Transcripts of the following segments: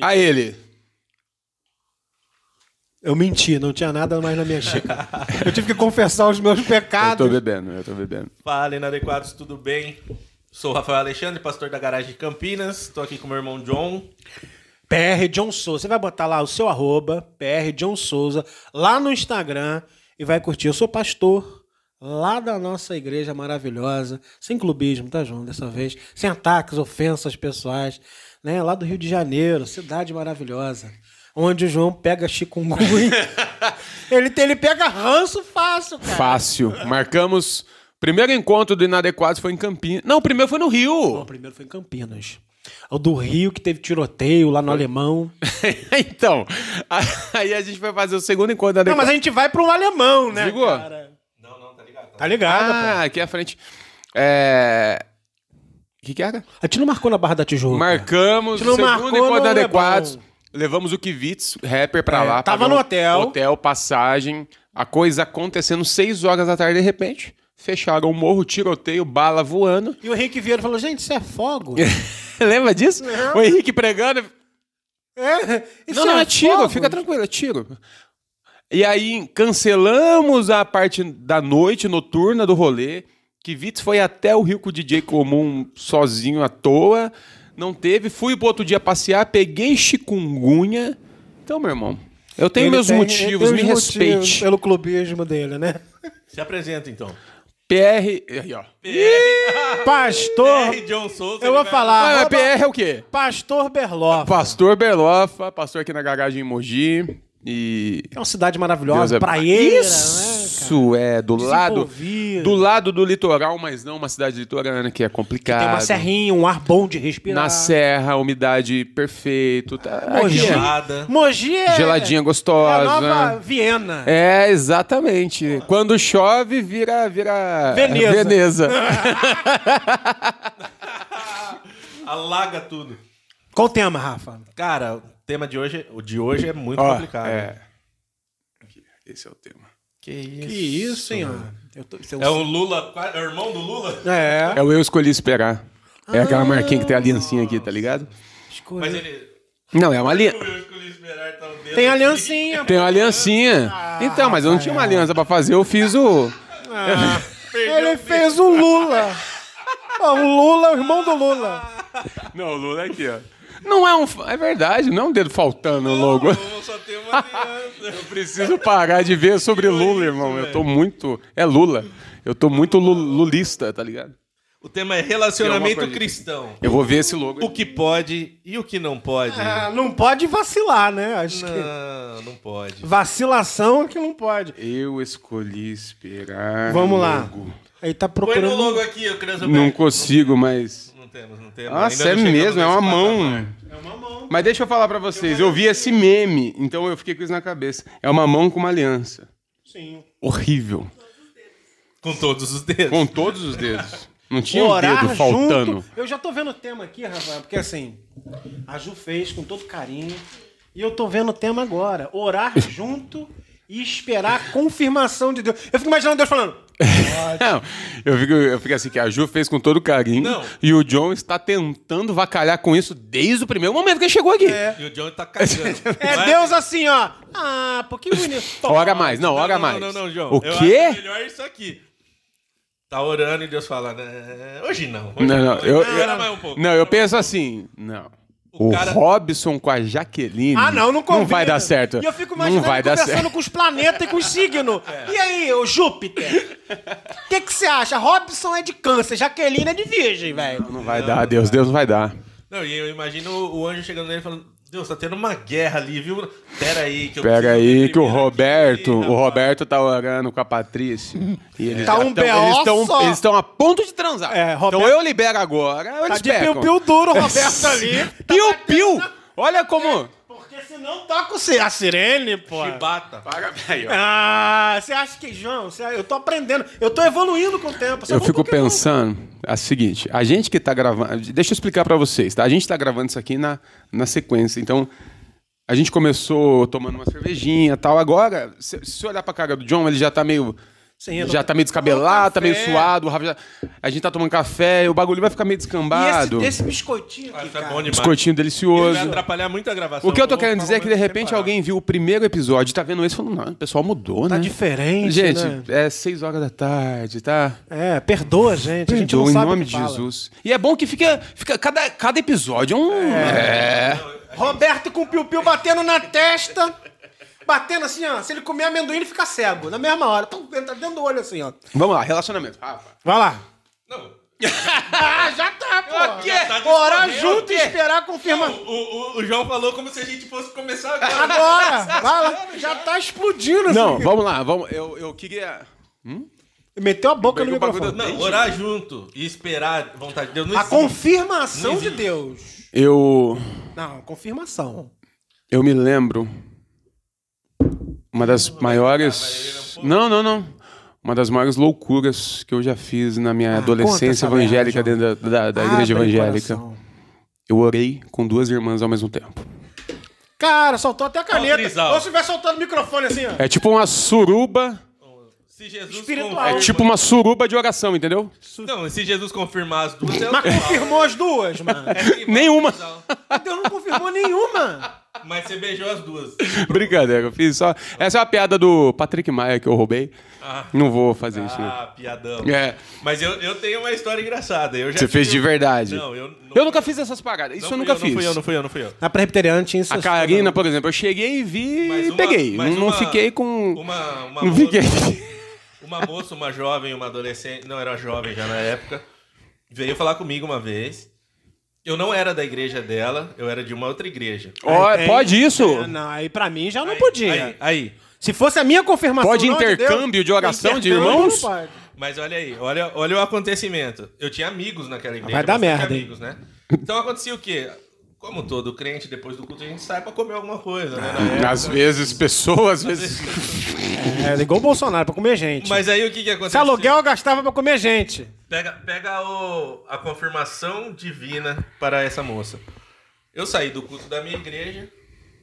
A ele. Eu menti, não tinha nada mais na minha xícara. eu tive que confessar os meus Eu pecados. tô bebendo, eu tô bebendo. Fala, inadequados, tudo bem? Sou o Rafael Alexandre, pastor da garagem de Campinas. Estou aqui com meu irmão John. PR John Souza. Você vai botar lá o seu arroba, PR John Souza, lá no Instagram e vai curtir. Eu sou pastor lá da nossa igreja maravilhosa, sem clubismo, tá, João? Dessa vez, sem ataques, ofensas pessoais, né? Lá do Rio de Janeiro, cidade maravilhosa. Onde o João pega chikungunya. ele, ele pega ranço fácil, cara. Fácil. Marcamos. Primeiro encontro do Inadequados foi em Campinas. Não, o primeiro foi no Não, o Rio. primeiro foi em Campinas. O do Rio, que teve tiroteio lá no Alemão. então, aí a gente foi fazer o segundo encontro da Não, mas a gente vai pro alemão, né? Desligou? cara? Não, não, tá ligado? Tá ligado, pô. Ah, aqui à frente. É. O que, que era? A gente não marcou na Barra da Tijuca. Marcamos A gente o não segundo marcou no da Adequados. Levamos o Kivitz, rapper, pra É, lá. tava no hotel. Hotel, passagem. A coisa acontecendo 6 horas da tarde, de repente. Fecharam o morro, tiroteio, bala voando. E o Henrique Vieira falou, gente, isso é fogo. Lembra disso? O Henrique pregando. é, isso não, não, é tiro, fogo. fica tranquilo, é tiro. E aí cancelamos a parte da noite noturna do rolê. Que Vitz foi até o Rio com o DJ comum sozinho à toa. Não teve. Fui pro outro dia passear, peguei chikungunya. Então, meu irmão, eu tenho Ele meus tem- motivos, me os motivos respeite. Pelo clubismo dele, né? Se apresenta então. PR. Aí, ó. Pastor... R. John Souza. Eu vou ele vai- falar. Ah, arroba PR é o quê? Pastor Berloff. Pastor Berlofa, pastor aqui na garagem em Mogi. E. É uma cidade maravilhosa, é- praieira, né, Isso, é, do lado, do lado do litoral, mas não uma cidade litorânea, que é complicado. Tem uma serrinha, um ar bom de respirar. Na serra, umidade perfeito. Tá, Mogi. é Gelada. Mogi é... geladinha É a gostosa. nova Viena. É, exatamente. Quando chove, vira, vira Veneza. Veneza. Alaga tudo. Qual o tema, Rafa? Cara, tema de hoje, o de hoje é muito Ó, complicado. é. Aqui, Esse é o tema. Que isso? Que isso. Eu tô- isso É o Lula, é o irmão do Lula? É. É o eu escolhi esperar. É aquela marquinha que tem a aliancinha aqui, tá ligado? Escolhi. Mas ele. Não, é uma aliança. Eu escolhi esperar, tá Tem aliancinha. Tem uma aliancinha. então, mas eu não tinha uma aliança pra fazer, eu fiz o. Ele fez o Lula. O Lula, o irmão do Lula. Não, o Lula é aqui, ó. Não é um. É verdade, não é um dedo faltando no logo. Eu só tenho uma aliança. Eu preciso parar de ver sobre Lula, irmão. Eu tô muito. É Lula. Eu tô muito lu- lulista, tá ligado? O tema é relacionamento cristão. Eu vou ver esse logo. O que pode e o que não pode. Ah, não pode vacilar, né? Acho que Não, não pode. vacilação é que não pode. Eu escolhi esperar. Vamos lá. logo. Aí tá Põe no procurando. logo aqui, eu. Não consigo, mas. Não temos, não temos. Nossa, Ainda é mesmo, é uma mão. É uma mão. Mas deixa eu falar pra vocês. Eu vi esse meme, então eu fiquei com isso na cabeça. É uma mão com uma aliança. Sim. Horrível. Com todos os dedos. Com todos os dedos. Não tinha um dedo faltando. junto. Eu já tô vendo o tema aqui, Rafael, porque assim, a Ju fez com todo carinho. E eu tô vendo o tema agora. Orar junto e esperar a confirmação de Deus. Eu fico imaginando Deus falando. Não, eu fico, eu fico assim, que a Ju fez com todo carinho. Não. E o John está tentando vacalhar com isso desde o primeiro momento que ele chegou aqui. E o John tá cagando. É Vai- Deus assim, ó. Ah, pô, que bonito. Ora mais, não, Não, ora não, mais. Não, não, não, João. O Eu quê? acho melhor isso aqui. Tá orando e Deus fala, "Né, hoje não. Hoje Não, não, eu, Espera eu- mais um pouco. não, eu penso assim, não. O O, cara- Robson com a Jaqueline. Ah, não, não combina. Não vai dar certo. E eu fico não imaginando vai ele dar conversando certo. com os planetas e com os signos. E aí, o Júpiter? O que você acha? Robson é de câncer, Jaqueline é de virgem, velho. Não vai dar, Deus, Deus não vai dar. Não, e eu imagino o anjo chegando nele falando, Deus, tá tendo uma guerra ali, viu? Pera aí, que eu Pega preciso aí que o Roberto, aqui, o rapaz." Roberto tá orando com a Patrícia. E eles Tá um tão- eles estão só. eles estão a ponto de transar. É, Roberto- Então eu libero agora, Tá eles de pecam. piu-piu duro o Roberto ali. Tá Piu, batendo piu. na- Olha como... Porque senão toca a sirene, pô. Chibata. Paga, ó. Ah, você acha que, João, você- eu tô aprendendo, eu tô evoluindo com o tempo. Eu fico pensando é o seguinte, a gente que tá gravando, deixa eu explicar pra vocês, tá? A gente tá gravando isso aqui na, na sequência, então a gente começou tomando uma cervejinha e tal, agora, se, se olhar pra cara do John, ele já tá meio Sim, eu tô- já tá meio descabelado, tá meio suado, o Rafa já- a gente tá tomando café, o bagulho vai ficar meio E descambado. esse, esse biscoitinho aqui, cara. bom demais. Biscoitinho Ele delicioso. vai atrapalhar muito a gravação. O que eu tô querendo dizer é que de repente alguém viu o primeiro episódio, tá vendo esse e falou, não, o pessoal mudou, Tá né? diferente, Gente, né? é seis horas da tarde, tá? É, perdoa a gente. a gente não Perdoa, em sabe o nome de fala. Jesus. E é bom que fica, fica cada, cada episódio é um... É. Roberto com o piu-piu batendo na testa. Batendo assim, ó. Se ele comer amendoim, ele fica cego. Na mesma hora. Pum, Entra dentro do olho assim, ó. Vamos lá, relacionamento. Rafa. Vai lá. Não, Ah, já tá, pô. quê? tá Orar junto e esperar a confirmação. o, o, o João falou como se a gente fosse começar agora. Agora, vai lá. Já tá explodindo assim. Não, vamos lá, vamos. Eu, eu queria. Meteu a boca no microfone. Não, orar junto e esperar a vontade de Deus não A existe. confirmação Não de. Deus. Eu. Não, confirmação. Eu me lembro. Uma das maiores. Não, não, não. Uma das maiores loucuras que eu já fiz na minha Ah, adolescência evangélica dentro da, da, da igreja Abre o evangélica. coração. Eu orei com duas irmãs ao mesmo tempo. Cara, soltou até a caneta. Ou se estiver soltando o microfone assim, ó. É tipo uma suruba. Se Jesus Espiritual. confirma- É tipo uma suruba de oração, entendeu? Não, se Jesus confirmar as duas, é Mas confirmou as duas, mano. Nenhuma. Deus não confirmou nenhuma. Mas você beijou as duas. Brincadeira, eu fiz só. Essa é uma piada do Patrick Maia que eu roubei. Ah. Não vou fazer isso. Ah, piadão. É. Mas eu, eu tenho uma história engraçada. Eu já Você fez de verdade. Não, eu... Não, Eu nunca fiz essas paradas. Isso não eu nunca fiz. Não fui eu, não fui eu, não fui eu. Na presbiteriana tinha isso. A Karina, por exemplo, eu cheguei e vi Mas e uma- peguei. mas Não, não uma- fiquei com. Uma, uma, Não fiquei. Uma moça, uma jovem, uma adolescente, não era jovem já na época, veio falar comigo uma vez. Eu não era da igreja dela, eu era de uma outra igreja. Ó, Tem- pode isso? É, Não, aí pra mim já não Aí, podia. Aí, aí. Se fosse a minha confirmação. Pode intercâmbio de oração de intercâmbio irmãos? não pode. Mas olha aí, olha, olha o acontecimento. Eu tinha amigos naquela igreja. Vai dar merda, hein? amigos, né? Então acontecia o quê? Como todo crente, depois do culto a gente sai pra comer alguma coisa, né? Época. Às vezes, pessoas, às vezes. É, igual o Bolsonaro, pra comer gente. Mas aí o que que Se aconteceu? aluguel eu gastava pra comer gente. Pega, pega o, a confirmação divina para essa moça. Eu saí do culto da minha igreja,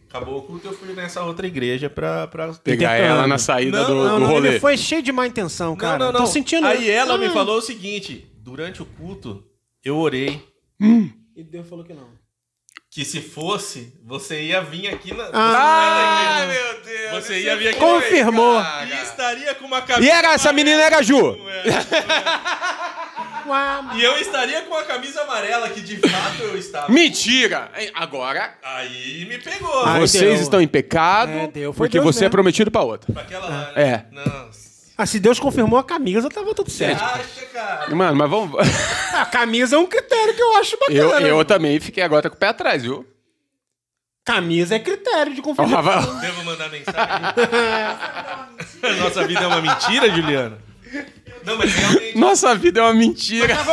acabou o culto, eu fui nessa outra igreja pra... pra... Pegar ela na saída Não, do, Não, do não, rolê. ele foi cheio de má intenção, cara. não, não, não. Tô sentindo. Aí ela me Hum. falou o seguinte, durante o culto, eu orei E Deus falou que não. Que se fosse, você ia vir aqui na... Ah, é igreja. meu Deus. Você ia vir aqui... Confirmou. E estaria com uma camisa E era essa amarela. menina era Ju. É, é. Ué, E eu estaria com a camisa amarela, que de fato eu estava. Mentira! Agora, Aí me pegou. Ai, vocês deu. estão em pecado É, deu. Foi porque Deus você é mesmo. prometido pra outra. Pra aquela lá, né? É. Nossa. Ah, se Deus confirmou a camisa, tava tudo Você certo. acha, cara? Mano, mas vamos. A camisa é um critério que eu acho bacana. Eu, eu né? também fiquei agora com o pé atrás, viu? Camisa é critério de confirmação. Rafael. Devo mandar mensagem? Nossa vida é uma mentira, Juliana? Não, mas realmente. Nossa vida é uma mentira.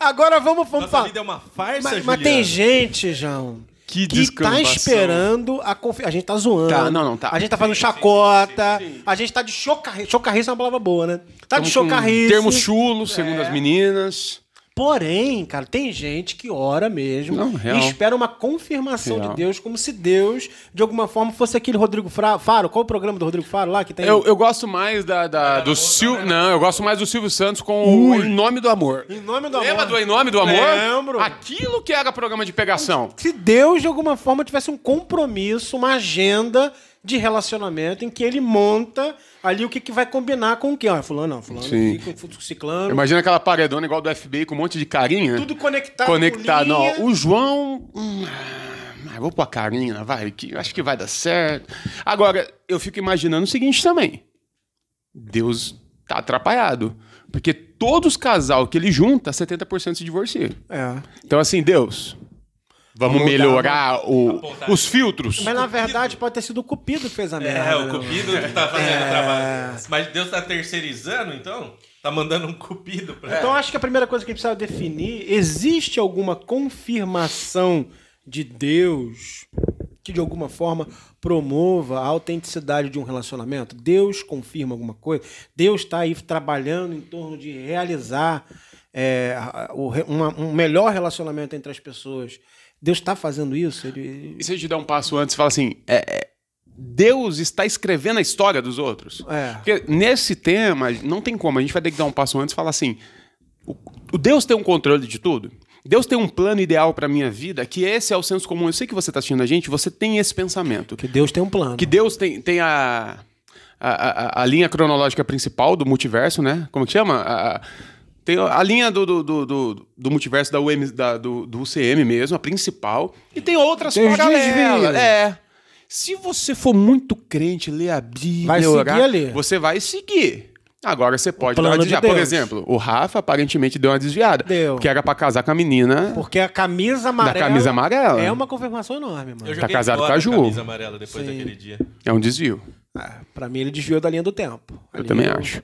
Agora vamos, vamos Nossa falar. vida é uma farsa, Mas, Juliana. mas tem gente, João, Que que tá esperando a confi... A gente tá zoando. Tá, não, não, tá. A gente tá fazendo chacota. A gente tá de chocarrice. Chocarrice é uma palavra boa, né? Tá de Tamo com chocarrice. Termos chulos, segundo as meninas. Porém, cara, tem gente que ora mesmo Não, e espera uma confirmação Real. de Deus, como se Deus, de alguma forma, fosse aquele Rodrigo Fra- Faro. Qual o programa do Rodrigo Faro lá que tem? Eu, eu gosto mais da, da- do Silvio. Não, eu gosto mais do Silvio Santos com o Em Nome do Amor. Em nome do amor. Lembra do Em Nome do Amor? Lembro. Aquilo que era programa de pegação. Se Deus, de alguma forma, tivesse um compromisso, uma agenda de relacionamento em que ele monta ali o que, que vai combinar com o quê? Ó, fulano não, fulano Sim. aqui, com ciclano. Imagina aquela paredona igual do FBI com um monte de carinha. Tudo conectado. conectado. Não, o João. hum, ah, vou pôr a Karina, vai, que acho que vai dar certo. Agora, eu fico imaginando o seguinte também. Deus tá atrapalhado. Porque todos os casal que ele junta, 70% se divorciam. É. Então, assim, Deus, vamos Vamos melhorar o- os filtros. Mas na verdade pode ter sido o Cupido que fez a merda. É, o né? cupido que tá fazendo É. o trabalho. Mas Deus tá terceirizando, então? Tá mandando um cupido pra. Então acho que a primeira coisa que a gente precisa definir, existe alguma confirmação de Deus que de alguma forma promova a autenticidade de um relacionamento? Deus confirma alguma coisa? Deus está aí trabalhando em torno de realizar é, uma- um melhor relacionamento entre as pessoas. Deus está fazendo isso? Ele... E se a gente dar um passo antes e fala assim, é, é, Deus está escrevendo a história dos outros. É. Porque nesse tema, não tem como. A gente vai ter que dar um passo antes e falar assim: o, o Deus tem um controle de tudo. Deus tem um plano ideal para minha vida, que esse é o senso comum. Eu sei que você está assistindo a gente, você tem esse pensamento. Que Deus tem um plano. Que Deus tem, tem a, a, a, a linha cronológica principal do multiverso, né? Como que chama? A- tem a linha do, do, do, do, do multiverso da UM, da- do, do UCM mesmo, a principal. E tem outras Tem paralelas. É. Se você for muito crente, ler a Bíblia, Vai orar, ali. você vai seguir. Agora você pode dar uma de desviada. Por Deus. exemplo, o Rafa aparentemente deu uma desviada. Deu. Que era pra casar com a menina. Porque a camisa amarela. camisa amarela. É uma confirmação enorme, mano. Eu Tá casado com a a Ju. camisa amarela depois Sim. daquele dia. É um desvio. Ah, pra mim, ele desviou da linha do tempo. Eu linha também do- acho.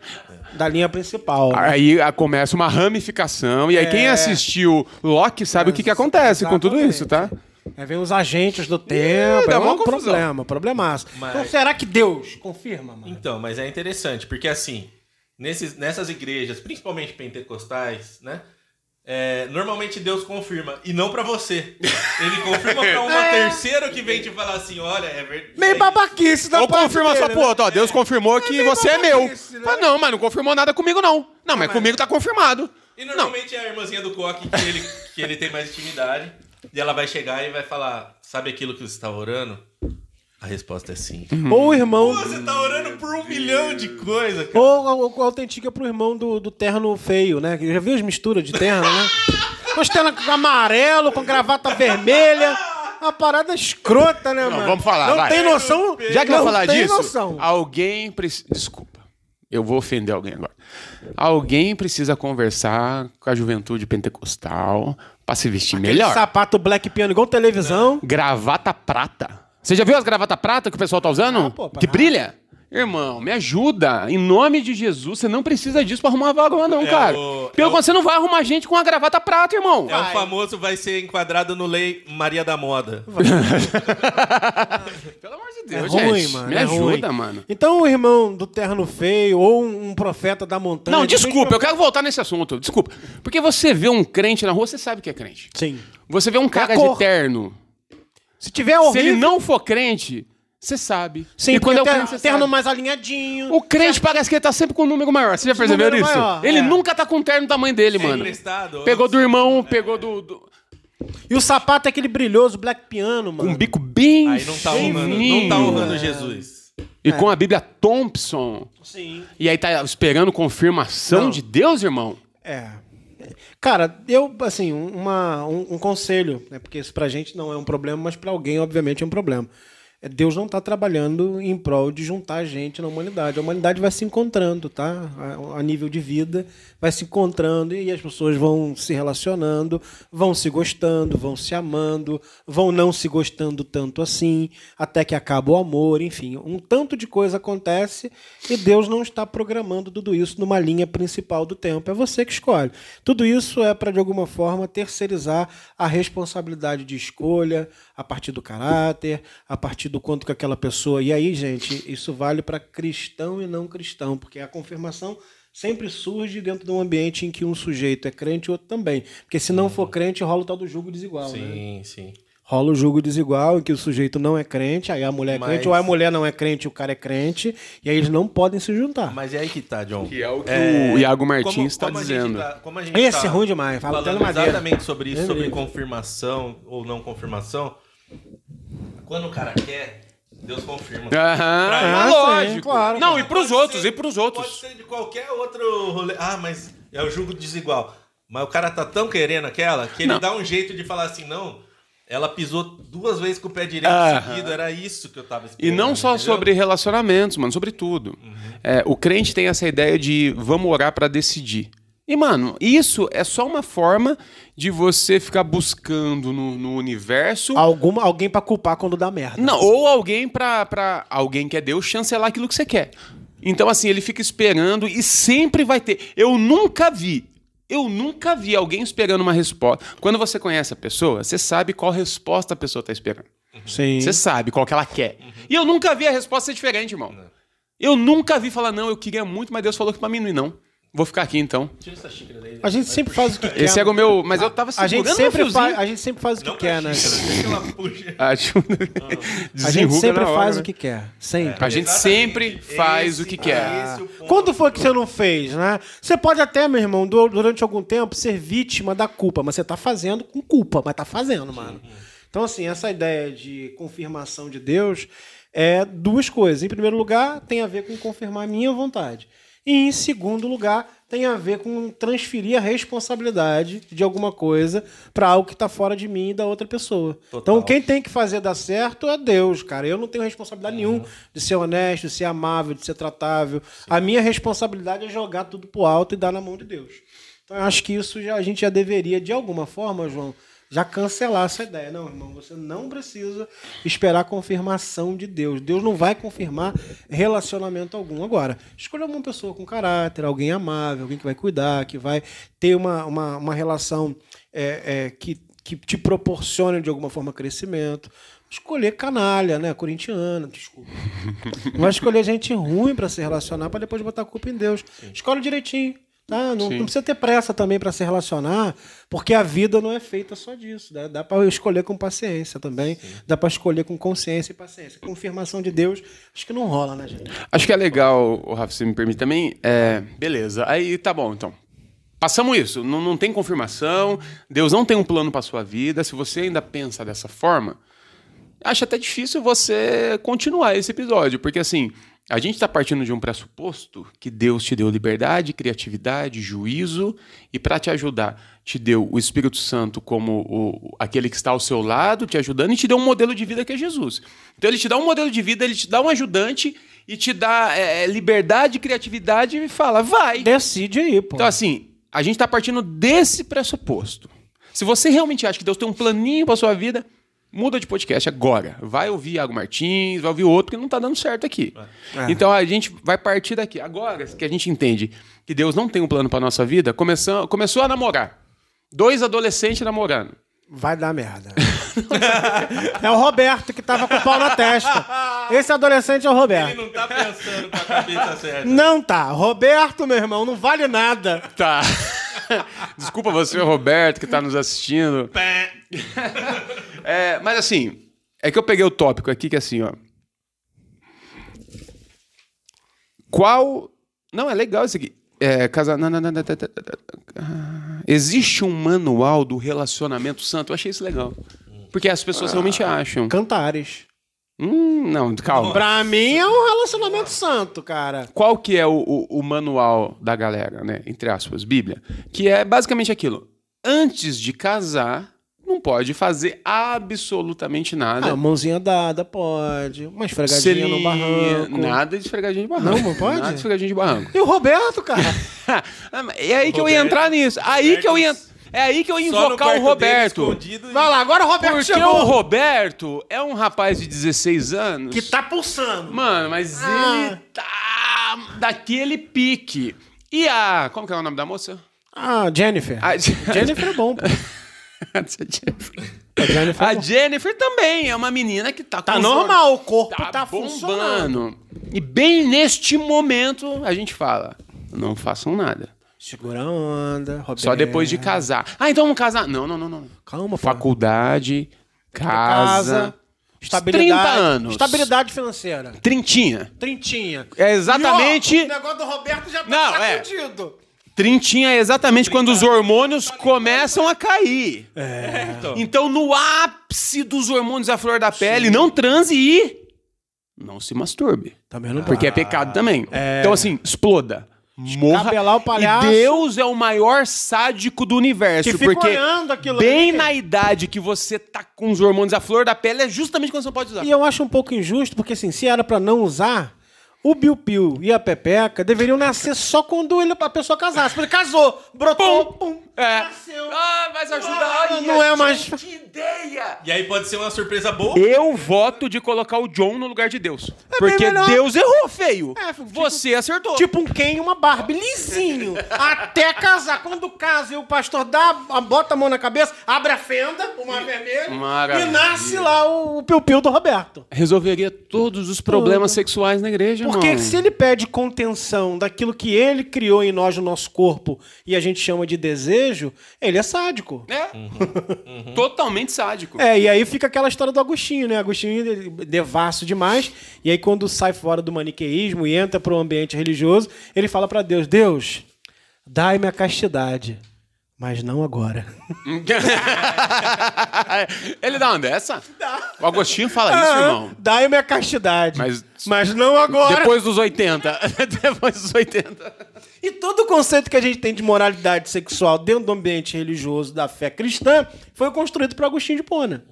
Da linha principal. Aí ah, começa uma ramificação, e aí quem É. assistiu Loki sabe o que, que acontece com tudo isso, tá? Aí vem os agentes do tempo. dá É, uma um confusão. problema, problemaço. Mas- Então será que Deus confirma, mano? Então, mas é interessante, porque assim, nesses, nessas igrejas, principalmente pentecostais, né? É, normalmente Deus confirma, e não pra você. Ele confirma pra uma terceira que vem te falar assim: olha, é verdade. Meio babaquice da Ou confirma só dele, pro né? outro, ó, Deus confirmou que meio você é meu. né? Mas não, mas não confirmou nada comigo não. Não, mas comigo tá confirmado. E normalmente é a irmãzinha do coque que ele, que ele tem mais intimidade. E ela vai chegar e vai falar: Sabe aquilo que você está orando? A resposta é sim. Ou o irmão. Pô, você tá orando por um milhão de coisas, cara. Ou o autentica pro irmão do, do terno feio, né? Que Já viu as misturas de terno, né? Os ternos amarelo com gravata vermelha. Uma parada escrota, né, mano? vamos falar, Não vai. tem noção. Já que não vai falar tem disso, noção. alguém precisa. Desculpa. Eu vou ofender alguém agora. Alguém precisa conversar com a juventude pentecostal pra se vestir Aquele melhor. sapato black piano igual televisão. Gravata prata. Você já viu as gravatas prata que o pessoal tá usando? Ah, pô, que brilha? Irmão, me ajuda. Em nome de Jesus, você não precisa disso pra arrumar vaga, não, É cara. o- Pelo é o- que você não vai arrumar gente com a gravata prata, irmão. É o famoso vai ser enquadrado no lei Maria da Moda. Pelo amor de É Deus, ruim, gente. mano. Me é ajuda, ruim. mano. Então o irmão do terno feio ou um, profeta da montanha. Não, desculpa, eu quero voltar nesse assunto. Desculpa. Porque você vê um crente na rua, você sabe que é crente. Sim. Você vê um cara de terno. Se tiver Se horrível. ele não for crente, você sabe. Sim, e quando é o crente, terno sabe. mais alinhadinho. O crente parece que ele tá sempre com um número maior. Você já percebeu número isso? maior, ele é. nunca tá com um terno do tamanho dele, mano. emprestado, Pegou do irmão, pegou do, do- E o sapato é aquele brilhoso black piano, Com mano. um bico bem Aí não tá honrando, não tá honrando Jesus. E com a Bíblia Thompson. Sim. E aí tá esperando confirmação Não. de Deus, irmão. É. Cara, eu, assim, um- uma, um, um conselho, né? Porque isso pra gente não é um problema, mas pra alguém, obviamente, é um problema. Deus não tá trabalhando em prol de juntar gente na humanidade. A humanidade vai se encontrando, tá? A, a nível de vida, vai se encontrando e as pessoas vão se relacionando, vão se gostando, vão se amando, vão não se gostando tanto assim, até que acaba o amor, enfim. Um tanto de coisa acontece e Deus não está programando tudo isso numa linha principal do tempo. É você que escolhe. Tudo isso é para, de alguma forma, terceirizar a responsabilidade de escolha a partir do caráter, a partir do quanto que aquela pessoa. E aí, gente, isso vale para cristão e não cristão, porque a confirmação sempre surge dentro de um ambiente em que um sujeito é crente e outro também. Porque se não for crente, rola o tal do julgo desigual. Né? Sim, sim. Rola o julgo desigual em que o sujeito não é crente, aí a mulher é Mas- crente, ou a mulher não é crente e o cara é crente, e aí eles não podem se juntar. Mas é aí que tá, John. Que é o que o Iago Martins tá a gente dizendo. tá- como a gente Esse tá é ruim demais, fala falando exatamente sobre isso, sobre confirmação ou não confirmação. Quando o cara quer, Deus confirma. Aham, é lógico. sim, claro. Não, e pros Pode outros, ser- e pros Pode outros. ser de qualquer outro rolê. Ah, mas é o julgo desigual. Mas o cara tá tão querendo aquela que ele Não. dá um jeito de falar assim, não. Ela pisou duas vezes com o pé direito Aham. seguido, era isso que eu tava E esperando. não só entendeu? sobre relacionamentos, mano, sobre tudo. É, o crente tem essa ideia de vamos orar pra decidir. E, mano, isso é só uma forma de você ficar buscando no, no universo. Alguma, alguém pra culpar quando dá merda. Não, ou alguém pra, pra. Alguém que é Deus chancelar aquilo que você quer. Então, assim, ele fica esperando e sempre vai ter. Eu nunca vi. Eu nunca vi alguém esperando uma resposta. Quando você conhece a pessoa, você sabe qual resposta a pessoa está esperando. Sim. Você sabe qual que ela quer. E eu nunca vi a resposta ser diferente, irmão. Eu nunca vi falar, não, eu queria muito, mas Deus falou que pra mim não ir, não. Vou ficar aqui então. Tira essa xícara daí. A gente sempre faz o que quer. Esse é o meu. Mas eu tava A gente, sempre faz, a gente sempre faz o que Não quer, né? A gente sempre faz né? o que quer. Sempre. A gente sempre faz o que quer. é. Quando foi que você não fez, né? Você pode até, meu irmão, du- durante algum tempo ser vítima da culpa, mas você tá fazendo com culpa, mas tá fazendo, mano. Então, assim, essa ideia de confirmação de Deus é duas coisas. Em primeiro lugar, tem a ver com confirmar a minha vontade. E em segundo lugar, tem a ver com transferir a responsabilidade de alguma coisa para algo que tá fora de mim e da outra pessoa. Então, quem tem que fazer dar certo é Deus, cara. Eu não tenho responsabilidade nenhuma de ser honesto, de ser amável, de ser tratável. A minha responsabilidade é jogar tudo pro alto e dar na mão de Deus. Então, eu acho que isso já, a gente já deveria, de alguma forma, João, já cancelar essa ideia. Não, irmão, você não precisa esperar a confirmação de Deus. Deus não vai confirmar relacionamento algum. Agora, escolha uma pessoa com caráter, alguém amável, alguém que vai cuidar, que vai ter uma, uma, uma relação é, é, que, que te proporcione de alguma forma crescimento. Escolher canalha, né? Corintiana, desculpa. Não vai escolher gente ruim para se relacionar para depois botar a culpa em Deus. Escolhe direitinho. Tá? Não, Sim. não precisa ter pressa também para se relacionar, porque a vida não é feita só disso. Dá, dá para escolher com paciência também. Dá para escolher com consciência e paciência. Confirmação de Deus, acho que não rola, né, gente? Acho que é legal, o Rafa, se me permite também. É, beleza, aí tá bom, então. Passamos isso, não, não tem confirmação, Deus não tem um plano para sua vida. Se você ainda pensa dessa forma, acho até difícil você continuar esse episódio, porque assim, a gente está partindo de um pressuposto que Deus te deu liberdade, criatividade, juízo, e para te ajudar, te deu o Espírito Santo como o, aquele que está ao seu lado, te ajudando, e te deu um modelo de vida que é Jesus. Então ele te dá um modelo de vida, ele te dá um ajudante e te dá é, liberdade, criatividade e fala, vai. Decide aí, pô. Então, assim, a gente está partindo desse pressuposto. Se você realmente acha que Deus tem um planinho para sua vida, muda de podcast agora. Vai ouvir Iago Martins, vai ouvir outro que não está dando certo aqui. Então a gente vai partir daqui. Agora que a gente entende que Deus não tem um plano para nossa vida, começou, começou a namorar. Dois adolescentes namorando. Vai dar merda. é o Roberto que tava com o pau na testa. Esse adolescente é o Ele Roberto. não tá pensando com a cabeça certa. Não tá. Roberto, meu irmão, não vale nada. Tá. Desculpa você, Roberto, que está nos assistindo. É, mas assim, é que eu peguei o tópico aqui que é assim, ó. Qual. Não, é legal isso aqui. É, casa... não, não, não. Ah, Existe um manual do relacionamento santo? Eu achei isso legal. Porque as pessoas realmente acham. Cantares. Hum, não, calma. Pra mim é um relacionamento santo, cara. Qual que é o, o- o manual da galera, né? Entre aspas, Bíblia? Que é basicamente aquilo. Antes de casar, não pode fazer absolutamente nada. Ah, mãozinha dada, pode. Uma esfregadinha no barranco. Nada de esfregadinha de barranco. Não, não pode? Nada de esfregadinha de barranco. E o Roberto, cara? é aí que eu ia Roberto- entrar nisso. Aí que eu ia. É aí que eu ia invocar o Roberto. e- Vai lá, agora o Roberto Porque chegou. o Roberto é um rapaz de 16 anos. Que tá pulsando. Mano, mas Ah. ele tá daquele pique. E a. Como que é o nome da moça? Ah, Jennifer. A, Jennifer é bom, pô. A Jennifer. A Jennifer é. Jennifer também é uma menina que tá Tá os normal, o corpo tá, tá, funcionando. E bem neste momento a gente fala: não façam nada. Segura a onda, Roberto. Só depois de casar. Ah, então vamos casar? Não, não, não, não. Calma, pô. Faculdade, casa. Estabilidade. 30 anos. Estabilidade financeira. Trintinha. Trintinha. É exatamente- E, ó, o negócio do Roberto já tá Não, é. sacudido. Trintinha é exatamente quando os hormônios começam a cair. É, então. Então, no ápice dos hormônios à flor da pele, não transe e não se masturbe. Também não Porque é pecado também. Então, assim, exploda. Morra. Escabelar o palhaço. E Deus é o maior sádico do universo. Que fica porque olhando aquilo bem ali. na idade que você tá com os hormônios à flor da pele, é justamente quando você não pode usar. E eu acho um pouco injusto, porque assim, se era pra não usar, o Bill Pill e a Pepeca deveriam nascer só quando ele, a pessoa casasse. Porque casou, brotou, pum. É. Nasceu. Ah, mas ajuda. Ah, Ai, não é mais- Que ideia! E aí pode ser uma surpresa boa. Eu voto de colocar o John no lugar de Deus. bem porque. Deus errou, feio. É, tipo- Você acertou. Tipo um Ken e uma Barbie, lisinho. até casar. Quando casa e o pastor dá, a- bota a mão na cabeça, abre a fenda, o mar vermelho, Maravilha. e nasce lá o, o piu-piu do Roberto. resolveria todos os problemas sexuais na igreja, Porque irmão. se ele pede contenção daquilo que ele criou em nós, no nosso corpo, e a gente chama de desejo, ele é sádico. É. Totalmente sádico. É, e aí fica aquela história do Agostinho, né? Agostinho devasso demais, e aí quando sai fora do maniqueísmo e entra para o ambiente religioso, ele fala para Deus: Deus, dai-me a castidade, mas não agora. ele dá uma dessa? O Agostinho fala isso, irmão. Dai-me a castidade, Mas- mas, não agora. Depois dos 80. Depois dos 80. E todo o conceito que a gente tem de moralidade sexual dentro do ambiente religioso da fé cristã foi construído por Agostinho de Pona.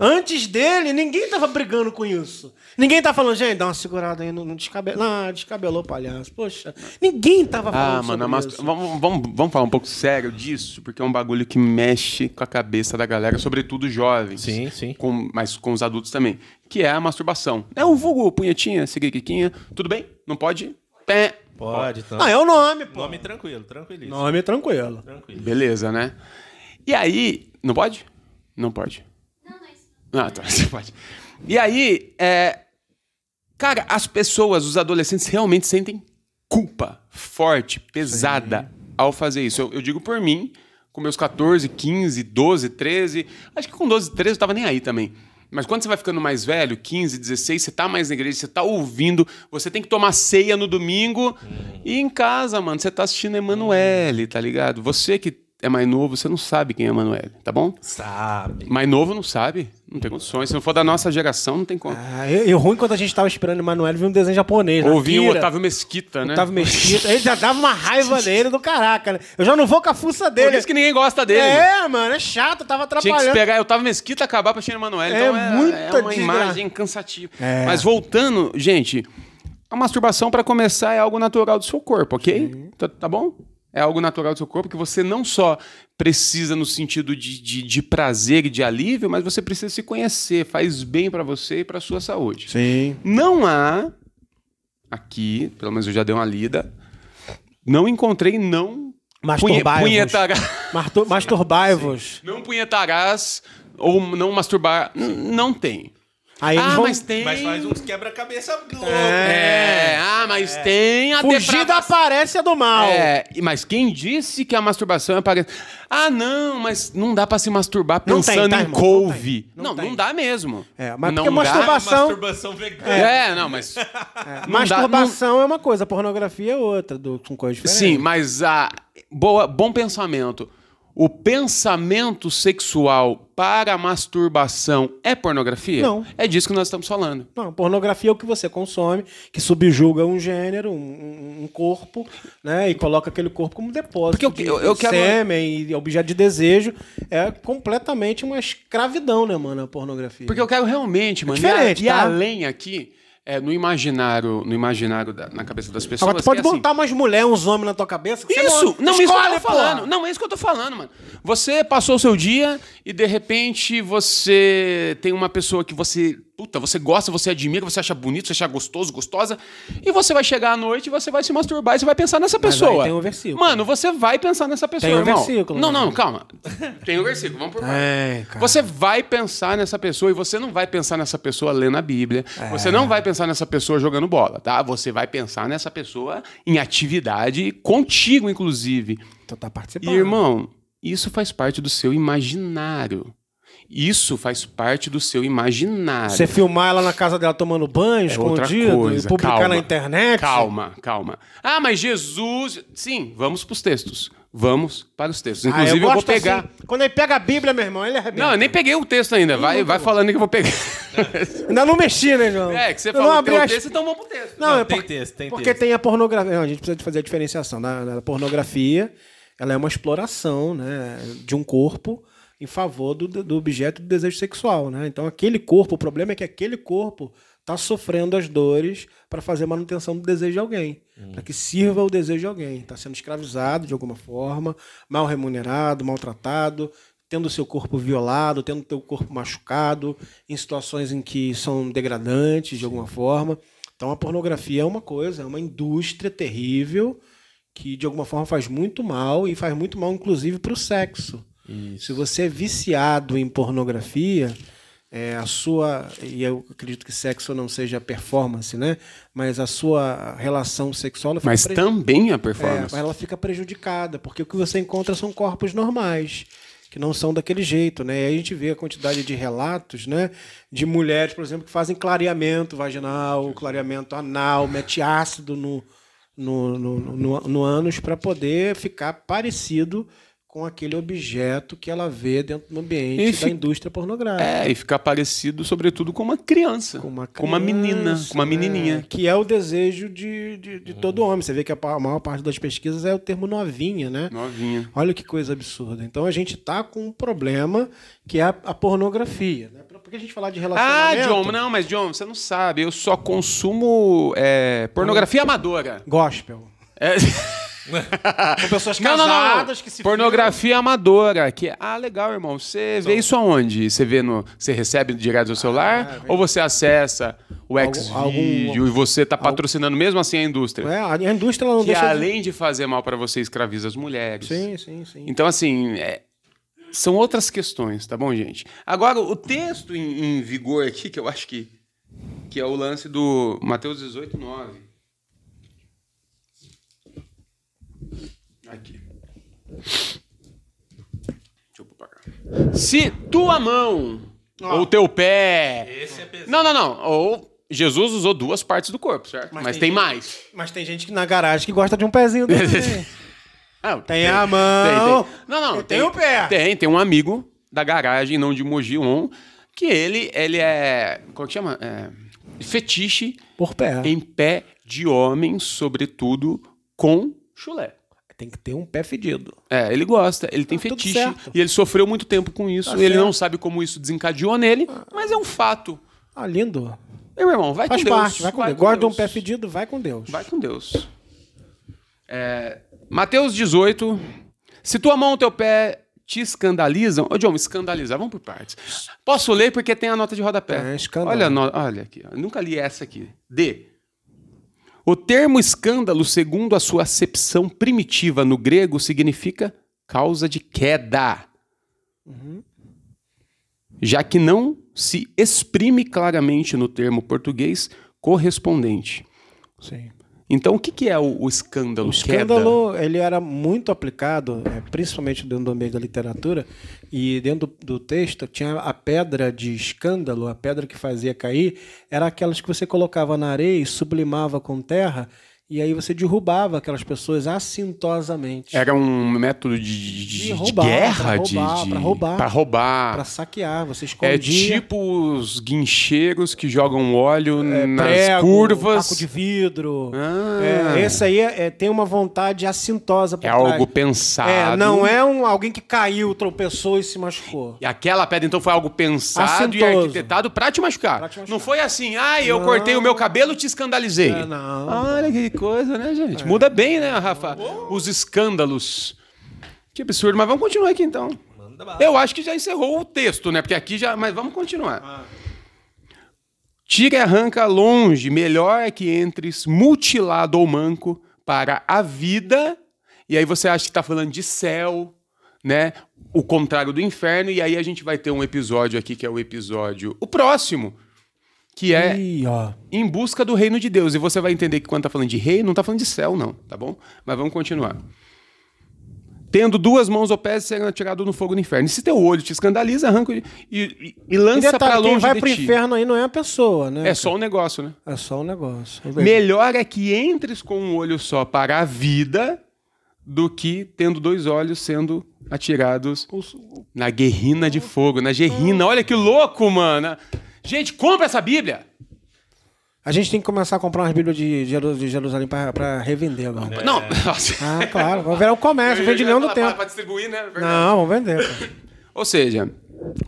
Antes dele, ninguém tava brigando com isso. Ninguém tá falando, gente, dá uma segurada aí, não, não descabelou. Não, descabelou o palhaço. Poxa, ninguém tava falando Ah, mano, isso. vamos, vamos, vamos falar um pouco sério disso, porque é um bagulho que mexe com a cabeça da galera, sobretudo jovens. Sim, sim. Com, mas com os adultos também. Que é a masturbação. É o vulgo, punhetinha, seguiquiquinha. Tudo bem? Não pode? Pé. Pode, então. Não, é o nome, pô. Nome tranquilo, tranquilíssimo. Nome tranquilo. Tranquilo. Beleza, né? E aí. Não pode? Não pode. Não. Ah, tá. Você pode. E aí, é. Cara, as pessoas, os adolescentes realmente sentem culpa forte, pesada ao fazer isso. Eu, eu digo por mim, com meus 14, 15, 12, 13. Acho que com 12, 13 eu tava nem aí também. Mas quando você vai ficando mais velho, 15, 16, você tá mais na igreja, você tá ouvindo, você tem que tomar ceia no domingo. E em casa, mano, você tá assistindo Emanuele, tá ligado? Você que é mais novo, você não sabe quem é Emanuele, tá bom? Sabe. Mais novo não sabe, não tem condições. Se não for da nossa geração, não tem como. Ah, e, e o ruim quando a gente tava esperando o Emanuel vir um desenho japonês. Ouvi o Akira, Otávio Mesquita, né? Otávio Mesquita. Ele já dava uma raiva dele do caraca, né? Eu já não vou com a fuça Por dele. isso que ninguém gosta dele. mano. É, mano, é chato, tava Tinha que atrapalhando. esperar Otávio Mesquita acabar pra China Manoel. É Então é, muita é uma desgra- imagem cansativa. É. Mas voltando, gente, a masturbação, pra começar, é algo natural do seu corpo, ok? Tá, tá bom? É algo natural do seu corpo que você não só precisa no sentido de, de, de prazer e de alívio, mas você precisa se conhecer. Faz bem pra você e pra sua saúde. Sim. Não há aqui, pelo menos eu já dei uma lida, não encontrei não Masturbai-vos. Masturbai-vos. não punhetarás ou não masturbar, não tem. Aí ah, vão mas tem. Mas faz uns quebra-cabeça louco. É, ah, mas tem a fugir da depravação. aparência do mal. É, e- mas quem disse que a masturbação é para. Ah, não, mas não dá pra se masturbar Não tem, pensando tá, em irmão? couve. Não Não, tem. não, Não tem. dá mesmo. É, mas não porque dá. masturbação- Masturbação vegana. É, não, mas. não dá- Masturbação é uma coisa, pornografia é outra, do, com coisas diferentes. Sim, mas a boa, bom pensamento. O pensamento sexual para a masturbação é pornografia? Não. É disso que nós estamos falando. Não, pornografia é o que você consome, que subjuga um gênero, um, um- corpo, né? E coloca aquele corpo como depósito Porque eu- de, eu- eu quero- sêmen e objeto de desejo. É completamente uma escravidão, né, mano, a pornografia. Porque eu quero realmente, mano. diferente, e, a- e tá? além aqui, é, no imaginário, no imaginário da- na cabeça das pessoas. Agora tu pode é assim, botar umas mulheres, uns homens na tua cabeça. que você Isso! não, Não, isso que eu escolhe, tô falando. porra. Não, é isso que eu tô falando, mano. Você passou o seu dia e de repente você tem uma pessoa que você. Puta, você gosta, você admira, você acha bonito, você acha gostoso, gostosa. E você vai chegar à noite e você vai se masturbar e você vai pensar nessa Mas pessoa. tem um versículo. Mano, você vai pensar nessa pessoa, Tem um irmão. versículo, Não, né? não, calma. Tem o versículo, vamos por partes. É. Você vai pensar nessa pessoa e você não vai pensar nessa pessoa lendo a Bíblia. É. Você não vai pensar nessa pessoa jogando bola, tá? Você vai pensar nessa pessoa em atividade contigo, inclusive. Tu tá E, participando. irmão, isso faz parte do seu imaginário. Isso faz parte do seu imaginário. Você filmar ela na casa dela tomando banho, É outra escondido, coisa. e publicar Calma. na internet. Calma, calma. Ah, mas Jesus. Sim, vamos pros textos. Vamos para os textos. Ah, Inclusive, eu, vou pegar. assim. Quando ele pega a Bíblia, meu irmão, ele arrebenta. Não, eu nem peguei o texto ainda. Vai, vai falando que eu vou pegar. Ainda não mexi, né, João? É, que você Eu falou que tem o as- texto, então vamos pro texto. Não, Não, é tem por- texto, tem porque texto. tem a pornografia. Não, a gente precisa de fazer a diferenciação. Da, da pornografia, ela é uma exploração né, de um corpo em favor do, do objeto do desejo sexual. Né? Então, aquele corpo, o problema é que aquele corpo está sofrendo as dores para fazer manutenção do desejo de alguém, para que sirva o desejo de alguém. Está sendo escravizado de alguma forma, mal remunerado, maltratado, tendo seu corpo violado, tendo seu corpo machucado, em situações em que são degradantes de alguma forma. Então a pornografia é uma coisa, é uma indústria terrível que de alguma forma faz muito mal e faz muito mal inclusive para o sexo. Se você é viciado em pornografia, é, a sua e eu acredito que sexo não seja performance, né? Mas a sua relação sexual Mas também a é, performance. ela fica prejudicada, porque o que você encontra são corpos normais, que não são daquele jeito, né? E aí a gente vê a quantidade de relatos, né? De mulheres, por exemplo, que fazem clareamento vaginal, clareamento anal, mete ácido no, no, no, no, no ânus para poder ficar parecido com aquele objeto que ela vê dentro do ambiente E da fi- indústria pornográfica. É, e ficar parecido, sobretudo, com uma criança. Com uma, com uma menina, criança, com uma menininha. Que é o desejo de, de, de todo homem. Você vê que a maior parte das pesquisas é o termo novinha, né? Novinha. Olha que coisa absurda. Então a gente tá com um problema que é a, a pornografia. Né? Porque a gente falar de Ah, relacionamento... John, não, mas John, você não sabe. Eu só consumo é, pornografia amadora. Gospel. É- Com pessoas Não, não, casadas não. que se Pornografia amadora. Que ah, legal, irmão. Você vê isso aonde? Você vê no. Você recebe direto do celular? ou você acessa o Algum- Xvideo e você tá patrocinando mesmo assim a indústria? É, a indústria não que deixa... de- além de fazer mal pra você, escraviza as mulheres. Sim, sim, sim. Então, assim, é, são outras questões, tá bom, gente? Agora, o texto em, em vigor aqui, que eu acho que, que é o lance do Mateus 18, Aqui. Deixa eu pôr pra cá. Se tua mão ou teu pé. Esse é pesado. Não, não, não. Ou Jesus usou duas partes do corpo, certo? Mas, Mas tem, tem gente- mais. Mas tem gente que na garagem que gosta de um pezinho dele. Tem a mão. Não, não. Tem o pé. Tem, tem um amigo da garagem, não de Mogi On, que ele, ele é. Como que chama? É, fetiche Por pé. em pé de homem, sobretudo com chulé. Tem que ter um pé fedido. É, ele gosta, ele tem tudo fetiche e ele sofreu muito tempo com isso. Tá ele certo. não sabe como isso desencadeou nele, mas é um fato. Ah, lindo. Meu irmão, vai Faz com Deus. parte, vai com Deus. Gosta de um Deus. pé fedido, vai com Deus. Vai com Deus. É, Mateus 18. Se tua mão ou teu pé te escandalizam. Ô, John, escandalizar, vamos por partes. Posso ler porque tem a nota de rodapé. É, escândalo. Olha, no- olha aqui, ó. nunca li essa aqui. D. O termo escândalo, segundo a sua acepção primitiva no grego, significa causa de queda. Já que não se exprime claramente no termo português correspondente. Sim. Então, o que, que é o, o escândalo? O escândalo, ele era muito aplicado, é, principalmente dentro do ambiente da literatura, e dentro do, do texto tinha a pedra de escândalo, a pedra que fazia cair, era aquelas que você colocava na areia e sublimava com terra, e aí você derrubava aquelas pessoas assintosamente. Era um método de, de- de- de roubar, guerra? pra de, roubar, de- pra roubar. pra roubar. Para saquear, você É escondia tipo os guincheiros que jogam óleo nas É, prego, curvas. taco de vidro. Ah. É, esse aí é- é- tem uma vontade assintosa por É trás. algo pensado. É, não é um, alguém que caiu, tropeçou e se machucou. E aquela pedra, então, foi algo pensado e Assintoso. arquitetado pra te machucar. Pra te machucar. Não foi assim, ai, eu Não. cortei o meu cabelo e te escandalizei. É, não. Olha que coisa, né, gente? Muda bem, né, Rafa? Os escândalos. Que absurdo, mas vamos continuar aqui então. Eu acho que já encerrou o texto, né? Porque aqui já. Mas vamos continuar. Tira e arranca longe, melhor é que entres mutilado ou manco para a vida. E aí você acha que está falando de céu, né? O contrário do inferno. E aí a gente vai ter um episódio aqui que é o episódio. O próximo. Que é Ih, em busca do reino de Deus. E você vai entender que quando tá falando de rei, não tá falando de céu, não, tá bom? Mas vamos continuar. Tendo duas mãos ou pés, serão atirados no fogo do inferno. E se teu olho te escandaliza, arranca e, e, e lança detalhe, pra quem longe vai de pro ti. inferno aí não é a pessoa, né? É só um negócio, né? É só um negócio. Melhor é que entres com um olho só para a vida do que tendo dois olhos sendo atirados na guerrina de fogo, na gerrina. Olha que louco, mano. Gente, compra essa Bíblia. A gente tem que começar a comprar umas bíblias de, Jeru- de Jerusalém pra, pra revender agora. Não, nossa. Ah, claro. Vai virar um comércio, vende leão do tempo. Para distribuir, né? Verdade. Não, vamos vender. Ou seja,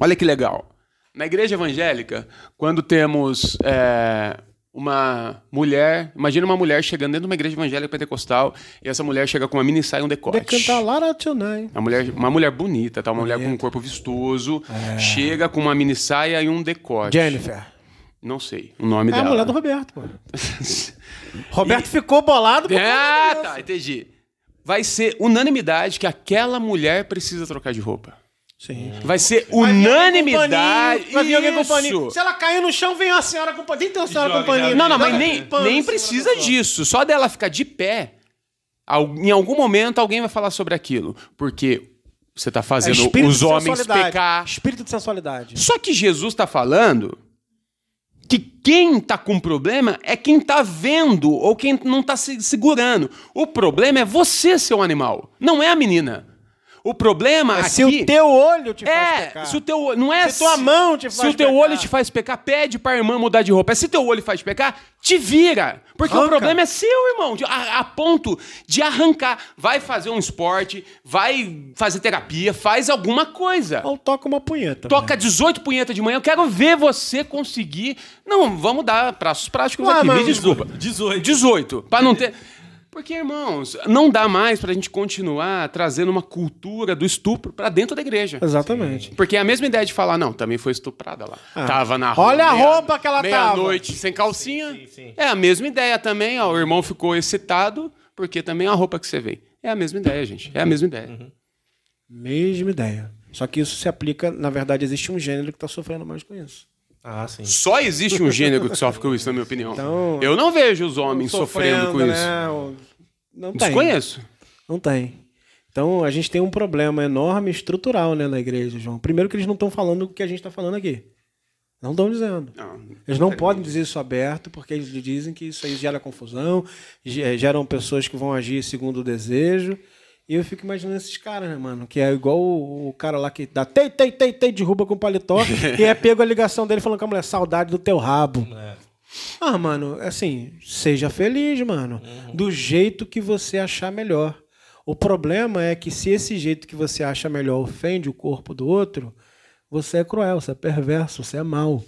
olha que legal. Na igreja evangélica, quando temos é, uma mulher, imagina uma mulher chegando dentro de uma igreja evangélica pentecostal e essa mulher chega com uma mini saia e um decote. De cantar Lara Tonight. Uma mulher, uma mulher bonita, tá? Uma mulher com um corpo vistoso, chega com uma mini saia e um decote. Jennifer. Não sei o nome É a dela. mulher do Roberto, pô. Roberto ficou bolado com Ah, tá, entendi. Vai ser unanimidade que aquela mulher precisa trocar de roupa. Sim. Vai ser Vai com unanimidade. Vai vir alguém com paninho. Se ela cair no chão, vem uma senhora com paninho. Tem que ter uma senhora joga com paninho. Não, não, mas nem, pano nem precisa disso. Só dela ficar de pé, em algum momento alguém vai falar sobre aquilo. Porque você tá É fazendo espírito os homens pecar. Espírito de sensualidade. Só que Jesus está falando que quem tá com problema é quem tá vendo ou quem não tá se segurando. O problema é você, seu animal, não é a menina. O problema É aqui se o teu olho te faz é, pecar. se o teu olho não é Se tua mão te se faz o teu pecar. olho te faz pecar, pede pra irmã mudar de roupa. Se teu olho faz pecar, te vira, porque o Arranca. problema é seu, irmão, de- a, a ponto de arrancar. Vai fazer um esporte, vai fazer terapia, faz alguma coisa. Ou toca uma punheta. Toca 18 punhetas de manhã, eu quero ver você conseguir. Não, vamos dar praços práticos Ué, aqui, me desculpa. 18. 18, pra não ter. Porque, irmãos, não dá mais pra gente continuar trazendo uma cultura do estupro pra dentro da igreja. Exatamente. Porque é a mesma ideia de falar, não, também foi estuprada lá. Ah. Tava na Olha a meia- roupa que ela tava. Meia-noite sem calcinha. Sim, sim, sim. É a mesma ideia também, ó. O irmão ficou excitado, porque também é a roupa que você vê. É a mesma ideia, gente. É a mesma ideia. Uhum. Mesma ideia. Só que isso se aplica, na verdade, existe um gênero que tá sofrendo mais com isso. Ah, sim. Só existe um gênero que sofre com isso, na minha opinião. Então- Eu não vejo os homens sofrendo, com isso. né? O- Não tem. Desconheço. Não tem. Então a gente tem um problema enorme estrutural né, na igreja, João. Primeiro que eles não estão falando o que a gente está falando aqui. Não estão dizendo. Não. Eles não podem dizer isso aberto, porque eles dizem que isso aí gera confusão, ge- geram pessoas que vão agir segundo o desejo. E eu fico imaginando esses caras, né, mano? Que é igual o, o cara lá que dá tei, tei, tei, tei, derruba com paletó e é pego a ligação dele falando com a mulher, saudade do teu rabo. É. Ah, mano, assim, seja feliz, mano. Do jeito que você achar melhor. O problema é que se esse jeito que você acha melhor ofende o corpo do outro, você é cruel, você é perverso, você é mau.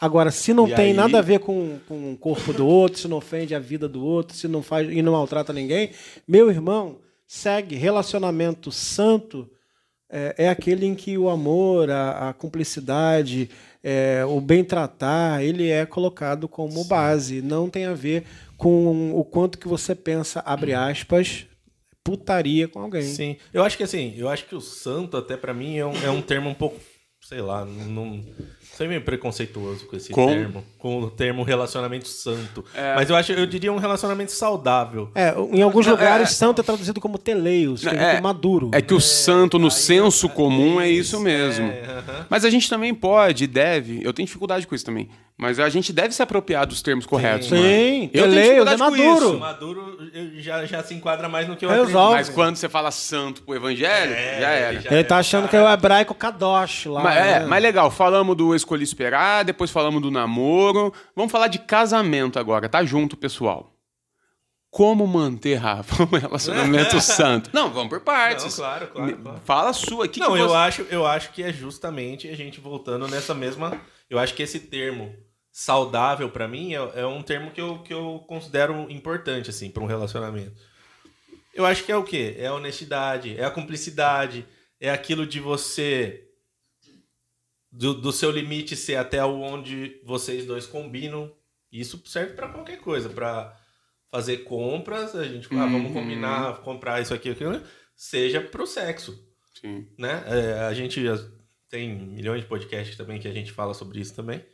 Agora, se não E tem aí- nada a ver com, com o corpo do outro, se não ofende a vida do outro, se não faz e não maltrata ninguém, meu irmão, segue relacionamento santo é, é aquele em que o amor, a, a cumplicidade, é, o bem tratar, ele é colocado como base. Não tem a ver com o quanto que você pensa, abre aspas, putaria com alguém. Sim. Eu acho que assim, eu acho que o santo, até pra mim, é um, é um termo um pouco, sei lá, não. Não Sou meio preconceituoso com esse Com? termo. Com o termo relacionamento santo. Mas eu acho, eu diria um relacionamento saudável. É, em alguns Não, lugares, é- santo é traduzido como teleios, que Não, é, é- maduro. É que o santo, no senso comum, é isso mesmo. aham. Mas a gente também pode, deve, eu tenho dificuldade com isso também, mas a gente deve se apropriar dos termos corretos. Sim. Sim, eu tenho dificuldade é com maduro. isso. Maduro já, já se enquadra mais no que eu acredito. Mas quando você fala santo pro evangelho, É, já era. já- Ele tá achando que é o hebraico Kadosh lá. Mas, é, né? mas legal, falamos do escolhi esperar, depois falamos do namoro. Vamos falar de casamento agora, tá junto, pessoal. Como manter, Rafa, um relacionamento santo? Não, vamos por partes. Não, claro, claro, claro. Fala a sua. Que Não, que eu, você- acho, eu acho que é justamente a gente voltando nessa mesma. Eu acho que esse termo saudável, pra mim, é, é um termo que eu, que eu considero importante, assim, pra um relacionamento. Eu acho que é o quê? É a honestidade, é a cumplicidade, é aquilo de você. Do, do seu limite ser até onde vocês dois combinam. Isso serve pra qualquer coisa, pra fazer compras, a gente fala, ah, vamos Uhum. combinar, comprar isso aqui, aquilo, seja pro sexo Sim. né? É, a gente já tem milhões de podcasts também que a gente fala sobre isso também.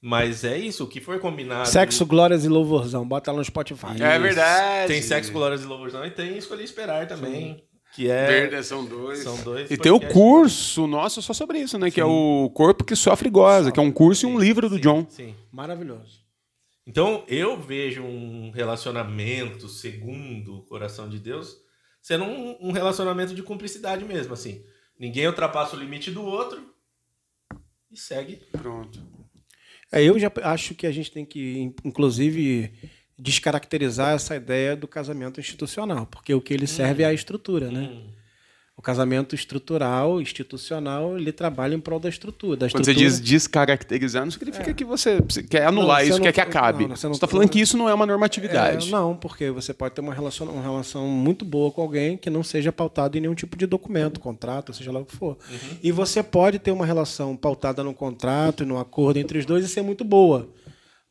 Mas é isso, o que for combinado. Sexo, glórias e louvorzão. Bota lá no Spotify. É verdade. Tem sexo, glórias e louvorzão e tem escolher esperar também. Que é. Verdade, são dois. São dois E tem o curso nosso só sobre isso, né? Que é o Corpo que Sofre e Goza, que é um curso e um livro do Sim, John. Sim. Maravilhoso. Então eu vejo um relacionamento segundo o coração de Deus sendo um, um relacionamento de cumplicidade mesmo, assim. Ninguém ultrapassa o limite do outro e segue. Pronto. É, eu já acho que a gente tem que, in- inclusive, descaracterizar essa ideia do casamento institucional, porque o que ele serve é a estrutura, né? Hum. O casamento estrutural, institucional, ele trabalha em prol da estrutura. Da Quando você diz descaracterizar, não significa que você quer anular Não, você isso, não- quer que acabe. não, você não- está falando que isso não é uma normatividade. É, não, porque você pode ter uma relação, uma relação muito boa com alguém que não seja pautada em nenhum tipo de documento, contrato, seja lá o que for. E você pode ter uma relação pautada no contrato e no acordo entre os dois e ser muito boa.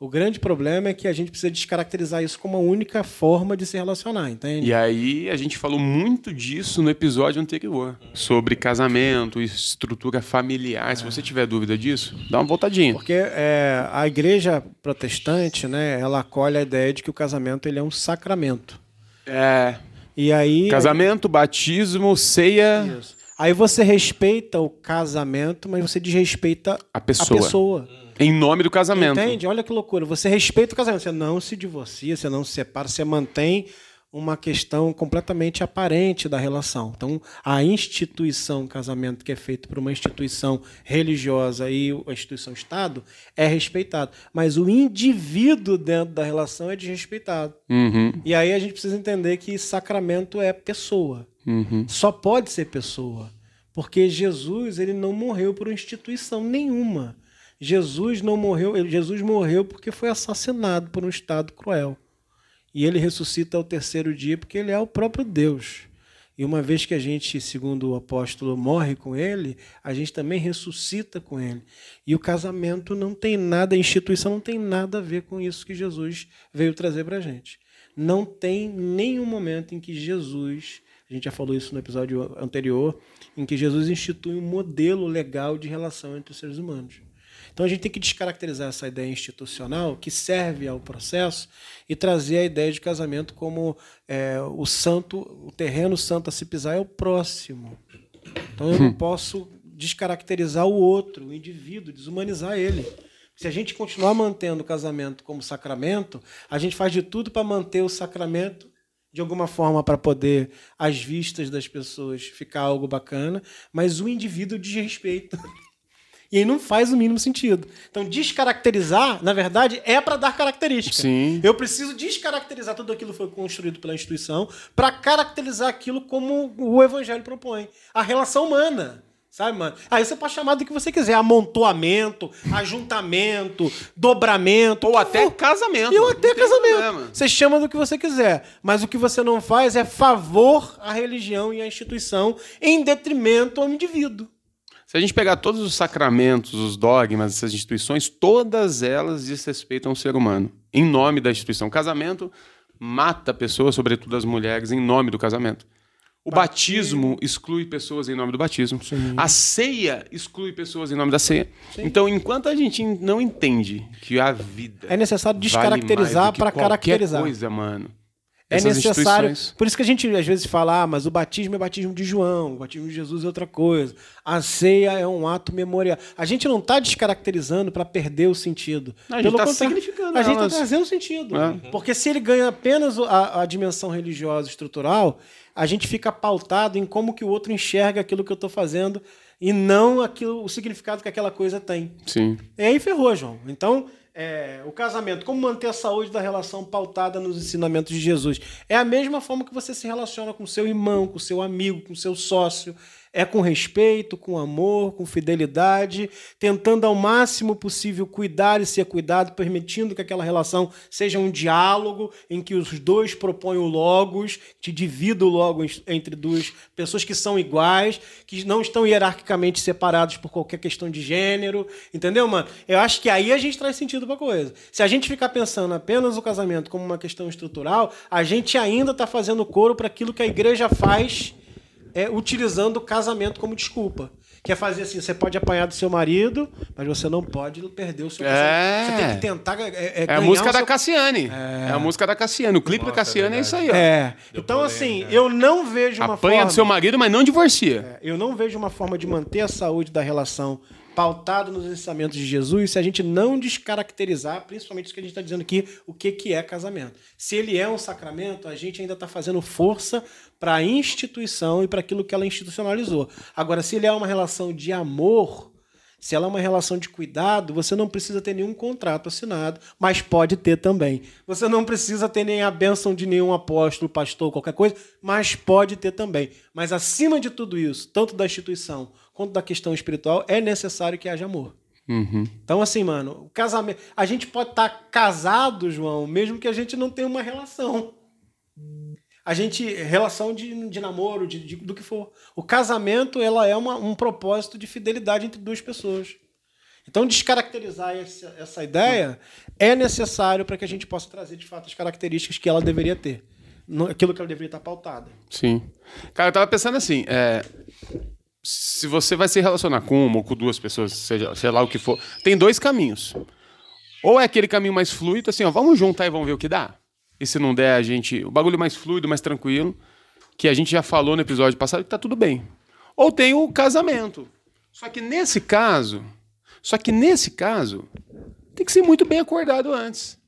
O grande problema é que a gente precisa descaracterizar isso como a única forma de se relacionar, entende? E aí a gente falou muito disso no episódio anterior, sobre casamento, estrutura familiar. Se você tiver dúvida disso, dá uma voltadinha. Porque é, a igreja protestante, né, ela acolhe a ideia de que o casamento ele é um sacramento. É, E aí casamento, batismo, ceia, Isso. Aí você respeita o casamento, mas você desrespeita a pessoa. a pessoa. Em nome do casamento. Entende? Olha que loucura. Você respeita o casamento, você não se divorcia, você não se separa, você mantém uma questão completamente aparente da relação. Então, a instituição casamento, que é feito por uma instituição religiosa e a instituição Estado, é respeitado. Mas o indivíduo dentro da relação é desrespeitado. Uhum, E aí a gente precisa entender que sacramento é pessoa. uhum. Só pode ser pessoa. Porque Jesus ele não morreu por instituição nenhuma. Jesus não morreu, Jesus morreu porque foi assassinado por um Estado cruel. E ele ressuscita ao terceiro dia porque ele é o próprio Deus. E uma vez que a gente, segundo o apóstolo, morre com ele, a gente também ressuscita com ele. E o casamento não tem nada, a instituição não tem nada a ver com isso que Jesus veio trazer para a gente. Não tem nenhum momento em que Jesus, a gente já falou isso no episódio anterior, em que Jesus institui um modelo legal de relação entre os seres humanos. Então a gente tem que descaracterizar essa ideia institucional que serve ao processo e trazer a ideia de casamento como é, o santo, o terreno santo a se pisar é o próximo. Então eu não posso descaracterizar o outro, o indivíduo, desumanizar ele. Se a gente continuar mantendo o casamento como sacramento, a gente faz de tudo para manter o sacramento de alguma forma para poder, às vistas das pessoas, ficar algo bacana, mas o indivíduo desrespeita. E aí não faz o mínimo sentido. Então, descaracterizar, na verdade, é para dar característica. Sim. Eu preciso descaracterizar tudo aquilo que foi construído pela instituição para caracterizar aquilo como o evangelho propõe. A relação humana. Sabe, mano? Aí você pode chamar do que você quiser. Amontoamento, ajuntamento, dobramento. Ou até for. casamento. Ou até casamento. problema. Você chama do que você quiser. Mas o que você não faz é favor à religião e à instituição em detrimento ao indivíduo. Se a gente pegar todos os sacramentos, os dogmas, essas instituições, todas elas desrespeitam o ser humano. Em nome da instituição. O casamento mata pessoas, sobretudo as mulheres, em nome do casamento. O batismo exclui pessoas em nome do batismo. A ceia exclui pessoas em nome da ceia. Então, enquanto a gente não entende que a vida É necessário vale descaracterizar que para caracterizar. coisa, mano. É necessário. instituições- Por isso que a gente às vezes fala, ah, mas o batismo é batismo de João, o batismo de Jesus é outra coisa. A ceia é um ato memorial. A gente não está descaracterizando para perder o sentido. A gente tá contrário, significando A gente está trazendo sentido. É. Porque se ele ganha apenas a, a dimensão religiosa estrutural, a gente fica pautado em como que o outro enxerga aquilo que eu estou fazendo e não aquilo, o significado que aquela coisa tem. Sim. E aí ferrou, João. Então, é, o casamento, como manter a saúde da relação pautada nos ensinamentos de Jesus? É a mesma forma que você se relaciona com seu irmão, com seu amigo, com seu sócio. É com respeito, com amor, com fidelidade, tentando ao máximo possível cuidar e ser cuidado, permitindo que aquela relação seja um diálogo em que os dois propõem o logos, te divida o logos entre duas pessoas que são iguais, que não estão hierarquicamente separados por qualquer questão de gênero, entendeu, mano? Eu acho que aí a gente traz sentido pra coisa. Se a gente ficar pensando apenas o casamento como uma questão estrutural, a gente ainda tá fazendo coro para aquilo que a igreja faz é, utilizando o casamento como desculpa. Que é fazer assim, você pode apanhar do seu marido, mas você não pode perder o seu É. casamento. Você tem que tentar é, é, É a música da seu... Cassiane. É. a música da Cassiane. O clipe Nossa, da Cassiane é é, isso aí, ó. É. Deu Então, assim, eu não vejo uma Apanha forma... do seu marido, mas não divorcia. Eu não vejo uma forma de manter a saúde da relação pautado nos ensinamentos de Jesus se a gente não descaracterizar, principalmente isso que a gente está dizendo aqui, o que, que é casamento. Se ele é um sacramento, a gente ainda está fazendo força para a instituição e para aquilo que ela institucionalizou. Agora, se ele é uma relação de amor, Se ela é uma relação de cuidado, você não precisa ter nenhum contrato assinado, mas pode ter também. Você não precisa ter nem a bênção de nenhum apóstolo, pastor, qualquer coisa, mas pode ter também. Mas acima de tudo isso, tanto da instituição quanto da questão espiritual, é necessário que haja amor. Uhum. Então, assim, mano, o casamento. A gente pode estar casado, João, mesmo que a gente não tenha uma relação. A gente. Relação de, de namoro, de, de- do que for. O casamento, ela é uma- um propósito de fidelidade entre duas pessoas. Então, descaracterizar essa, essa ideia é necessário para que a gente possa trazer, de fato, as características que ela deveria ter. No- Aquilo que ela deveria estar pautada. Sim. Cara, eu tava pensando assim, é, se você vai se relacionar com uma ou com duas pessoas, seja, sei lá o que for, tem dois caminhos. Ou é aquele caminho mais fluido, assim, ó, vamos juntar e vamos ver o que dá. E se não der, a gente. O bagulho mais fluido, mais tranquilo, que a gente já falou no episódio passado que tá tudo bem. Ou tem o casamento. Só que nesse caso, só que nesse caso, tem que ser muito bem acordado antes.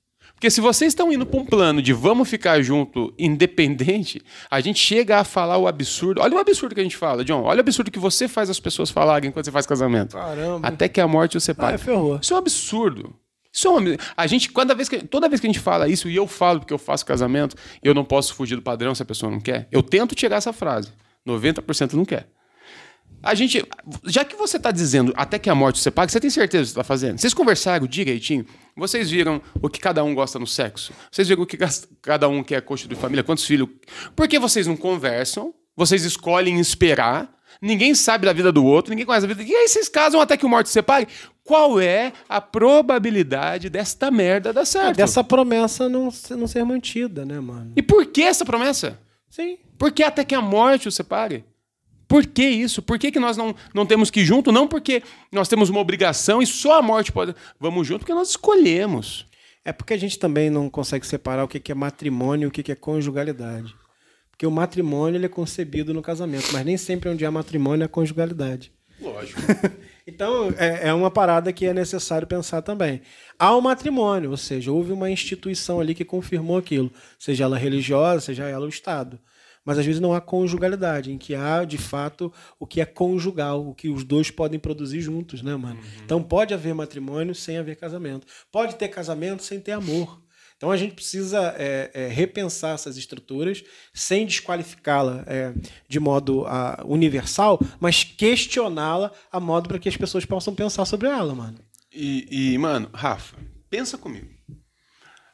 Porque se vocês estão indo para um plano de vamos ficar junto independente, a gente chega a falar o absurdo. Olha o absurdo que a gente fala, John. Olha o absurdo que você faz as pessoas falarem quando você faz casamento. Caramba. Até que a morte os Ah, separe. ferrou. Isso é um absurdo. Isso é um absurdo. A gente, cada vez que, toda vez que a gente fala isso, e eu falo porque eu faço casamento, eu não posso fugir do padrão se a pessoa não quer. Eu tento tirar essa frase. 90% não quer. A gente, já que você está dizendo até que a morte você paga, você tem certeza que está fazendo? Vocês conversaram direitinho? Vocês viram o que cada um gosta no sexo? Vocês viram o que cada um quer constituir família? Quantos filhos? Por que vocês não conversam? Vocês escolhem esperar? Ninguém sabe da vida do outro, ninguém conhece a vida. E aí vocês casam até que o morte separe? Qual é a probabilidade desta merda dar certo? Dessa promessa não, não ser mantida, né, mano? E por que essa promessa? Sim. Por que até que a morte os separe? Por que isso? Por que, que nós não, não temos que ir junto? Não porque nós temos uma obrigação e só a morte pode. Vamos junto porque nós escolhemos. É porque a gente também não consegue separar o que é matrimônio e o que é conjugalidade. Porque o matrimônio ele é concebido no casamento, mas nem sempre onde há matrimônio é conjugalidade. Lógico. Então, é, é uma parada que é necessário pensar também. Há o matrimônio, ou seja, houve uma instituição ali que confirmou aquilo, seja ela religiosa, seja ela o Estado. Mas às vezes não há conjugalidade, em que há, de fato, o que é conjugal, o que os dois podem produzir juntos, né, mano? Então pode haver matrimônio sem haver casamento. Pode ter casamento sem ter amor. Então a gente precisa é, é, repensar essas estruturas sem desqualificá-la é, de modo ah, universal, mas questioná-la a modo para que as pessoas possam pensar sobre ela, mano. E, e, mano, Rafa, pensa comigo.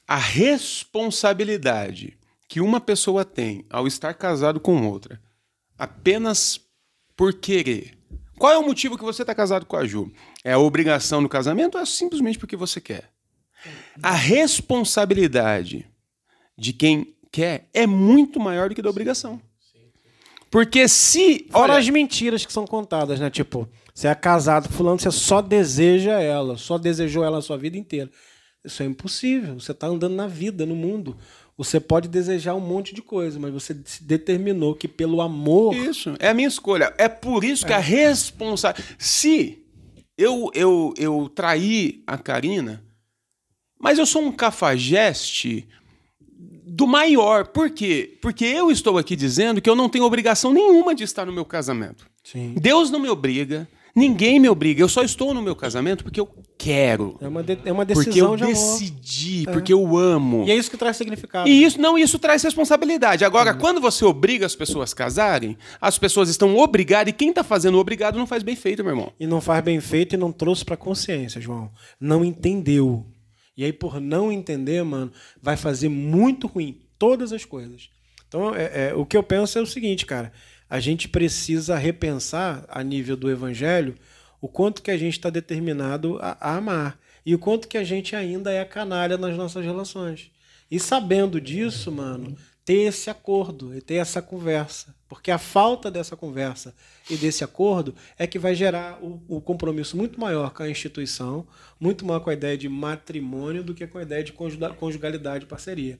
A responsabilidade que uma pessoa tem ao estar casado com outra apenas por querer. Qual é o motivo que você está casado com a Ju? É a obrigação do casamento ou é simplesmente porque você quer? A responsabilidade de quem quer é muito maior do que da obrigação. Porque se. Olha, as mentiras que são contadas, né? Tipo, você é casado, fulano, você só deseja ela, só desejou ela a sua vida inteira. Isso é impossível. Você está andando na vida, no mundo. Você pode desejar um monte de coisa, mas você se determinou que pelo amor. Isso, é a minha escolha. É por isso que a responsabilidade. Se eu, eu, eu traí a Karina, mas eu sou um cafajeste do maior. Por quê? Porque eu estou aqui dizendo que eu não tenho obrigação nenhuma de estar no meu casamento. Sim. Deus não me obriga, ninguém me obriga. Eu só estou no meu casamento porque eu quero. É uma, de- é uma Porque decisão eu de amor. decidi, porque eu amo. E é isso que traz significado. E isso não, isso traz responsabilidade. Agora, quando você obriga as pessoas a casarem, as pessoas estão obrigadas e quem está fazendo obrigado não faz bem feito, meu irmão. E não faz bem feito e não trouxe pra consciência, João. Não entendeu. E aí, por não entender, mano, vai fazer muito ruim todas as coisas. Então, é, é, o que eu penso é o seguinte, cara. A gente precisa repensar, a nível do evangelho, o quanto que a gente está determinado a, a amar. E o quanto que a gente ainda é canalha nas nossas relações. E sabendo disso, mano, ter esse acordo e ter essa conversa. Porque a falta dessa conversa e desse acordo é que vai gerar o, o compromisso muito maior com a instituição, muito maior com a ideia de matrimônio do que com a ideia de conjuga- conjugalidade e parceria.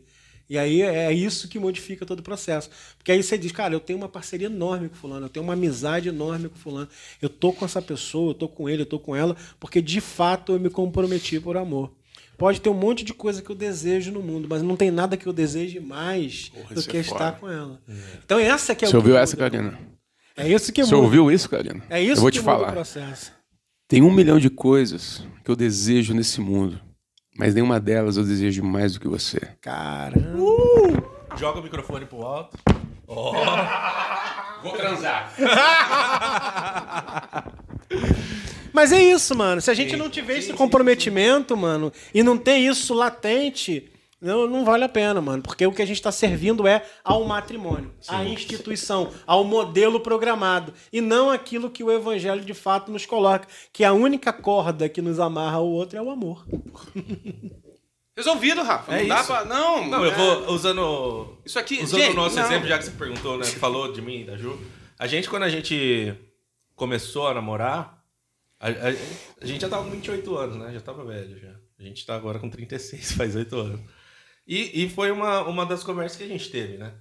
E aí é isso que modifica todo o processo. Porque aí você diz, cara, eu tenho uma parceria enorme com fulano, eu tenho uma amizade enorme com fulano. Eu tô com essa pessoa, eu tô com ele, eu tô com ela, porque de fato eu me comprometi por amor. Pode ter um monte de coisa que eu desejo no mundo, mas não tem nada que eu deseje mais Porra, do que é estar foda. com ela. Então essa que é Você ouviu que essa. Karina? É isso que Você muda. ouviu isso, Karina? É isso Eu vou que te muda o falar. processo. Tem um milhão de coisas que eu desejo nesse mundo, mas nenhuma delas eu desejo mais do que você. Caramba. Joga o microfone pro alto. Vou transar. Mas é isso, mano. Se a gente não tiver esse comprometimento, mano, e não ter isso latente, não, não vale a pena, mano. Porque o que a gente está servindo é ao matrimônio, à instituição, ao modelo programado. E não aquilo que o evangelho de fato nos coloca. Que a única corda que nos amarra ao outro é o amor. Resolvido, Rafa. É não dá isso. pra. Não, Não, eu é- vou usando. Isso aqui. Usando gente, o nosso não. exemplo, já que você perguntou, né? Falou de mim da Ju. A gente, quando a gente começou a namorar, a, a- a gente já tava com 28 anos, né? Já tava velho já. A gente tá agora com 36, faz 8 anos. E, e foi uma, uma das conversas que a gente teve, né?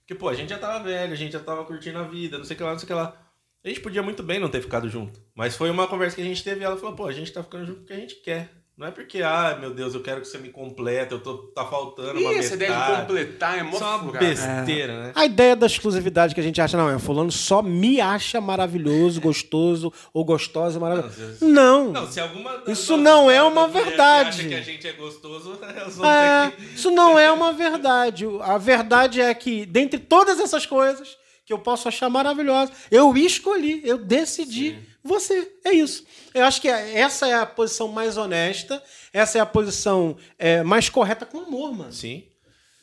Porque, pô, a gente já tava velho, a gente já tava curtindo a vida, não sei o que lá, não sei o que lá. A gente podia muito bem não ter ficado junto. Mas foi uma conversa que a gente teve e ela falou, pô, a gente tá ficando junto porque a gente quer. Não é porque, ah, meu Deus, eu quero que você me complete, eu tô, tá faltando uma Ih, essa ideia de completar é mó Só uma furada. besteira, né? A ideia da exclusividade que a gente acha, não, é fulano só me acha maravilhoso, gostoso ou gostosa maravilhoso. Não. Não, se alguma das Isso não é uma verdade. acha que a gente é gostoso, É, que... isso não é uma verdade. A verdade é que, dentre todas essas coisas que eu posso achar maravilhosas, eu escolhi, eu decidi você. É isso. Eu acho que essa é a posição mais honesta, essa é a posição é, mais correta com amor, mano. Sim.